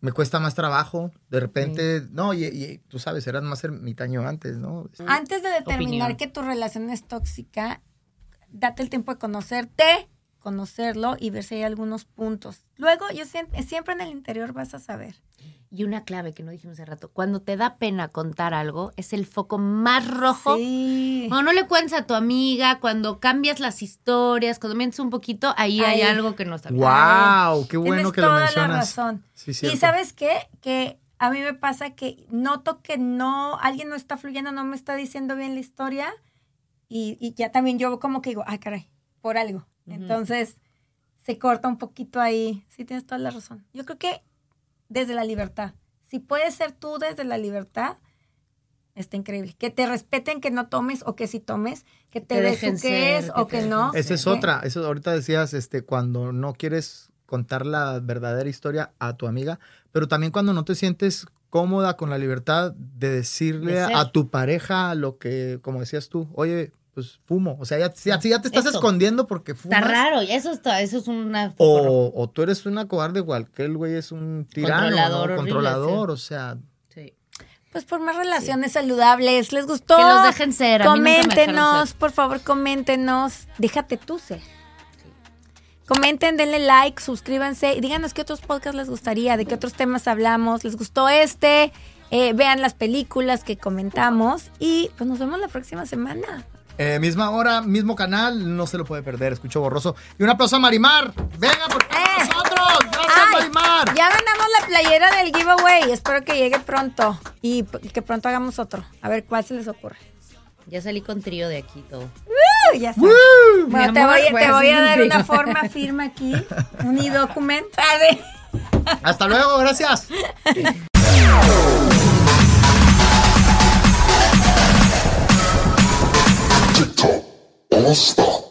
Me cuesta más trabajo. De repente, no, y, y tú sabes, eras más ermitaño antes, ¿no? Antes de determinar Opinión. que tu relación es tóxica, date el tiempo de conocerte, conocerlo y ver si hay algunos puntos. Luego, yo sien- siempre en el interior vas a saber. Y una clave que no dijimos hace rato, cuando te da pena contar algo, es el foco más rojo. Sí. Cuando no le cuentas a tu amiga, cuando cambias las historias, cuando mientes un poquito, ahí, hay Ahí. algo que no está bien. ¡Wow! ¡Qué Tienes bueno que lo toda mencionas! la razón. Sí, y sabes qué? Que a mí me pasa que noto que no, alguien no está fluyendo, no me está diciendo bien la historia y, y ya también yo como que digo, ay caray, por algo. Entonces se corta un poquito ahí. Sí, tienes toda la razón. Yo creo que desde la libertad. Si puedes ser tú desde la libertad, está increíble. Que te respeten que no tomes o que si tomes, que te, te dejen dejen ser, es que o que no. Esa es otra. Eso ahorita decías, este, cuando no quieres contar la verdadera historia a tu amiga, pero también cuando no te sientes cómoda con la libertad de decirle De a tu pareja lo que, como decías tú, oye, pues fumo. O sea, ya, ya, si ya te estás Eso. escondiendo porque fumas. Está raro, y eso, está, eso es una... O, o tú eres una cobarde igual que el güey es un tirano, Controlador ¿no? horrible, controlador, o sea, Sí. Pues por más relaciones saludables, ¿les gustó? Que los dejen ser. Coméntenos, ser. por favor, coméntenos. Déjate tú ser. Comenten, denle like, suscríbanse y díganos qué otros podcasts les gustaría, de qué otros temas hablamos. ¿Les gustó este? Eh, vean las películas que comentamos y pues nos vemos la próxima semana. Eh, misma hora, mismo canal, no se lo puede perder, escucho borroso. Y un aplauso a Marimar. Venga, por favor, ¡Eh! nosotros. Gracias, Ay, Marimar. Ya ganamos la playera del giveaway. Espero que llegue pronto y que pronto hagamos otro. A ver cuál se les ocurre. Ya salí con trío de aquí todo. Uh, ya está. Bueno, te amor, voy, a te voy a un dar una forma firma aquí, un e-document. Hasta luego, gracias. どうして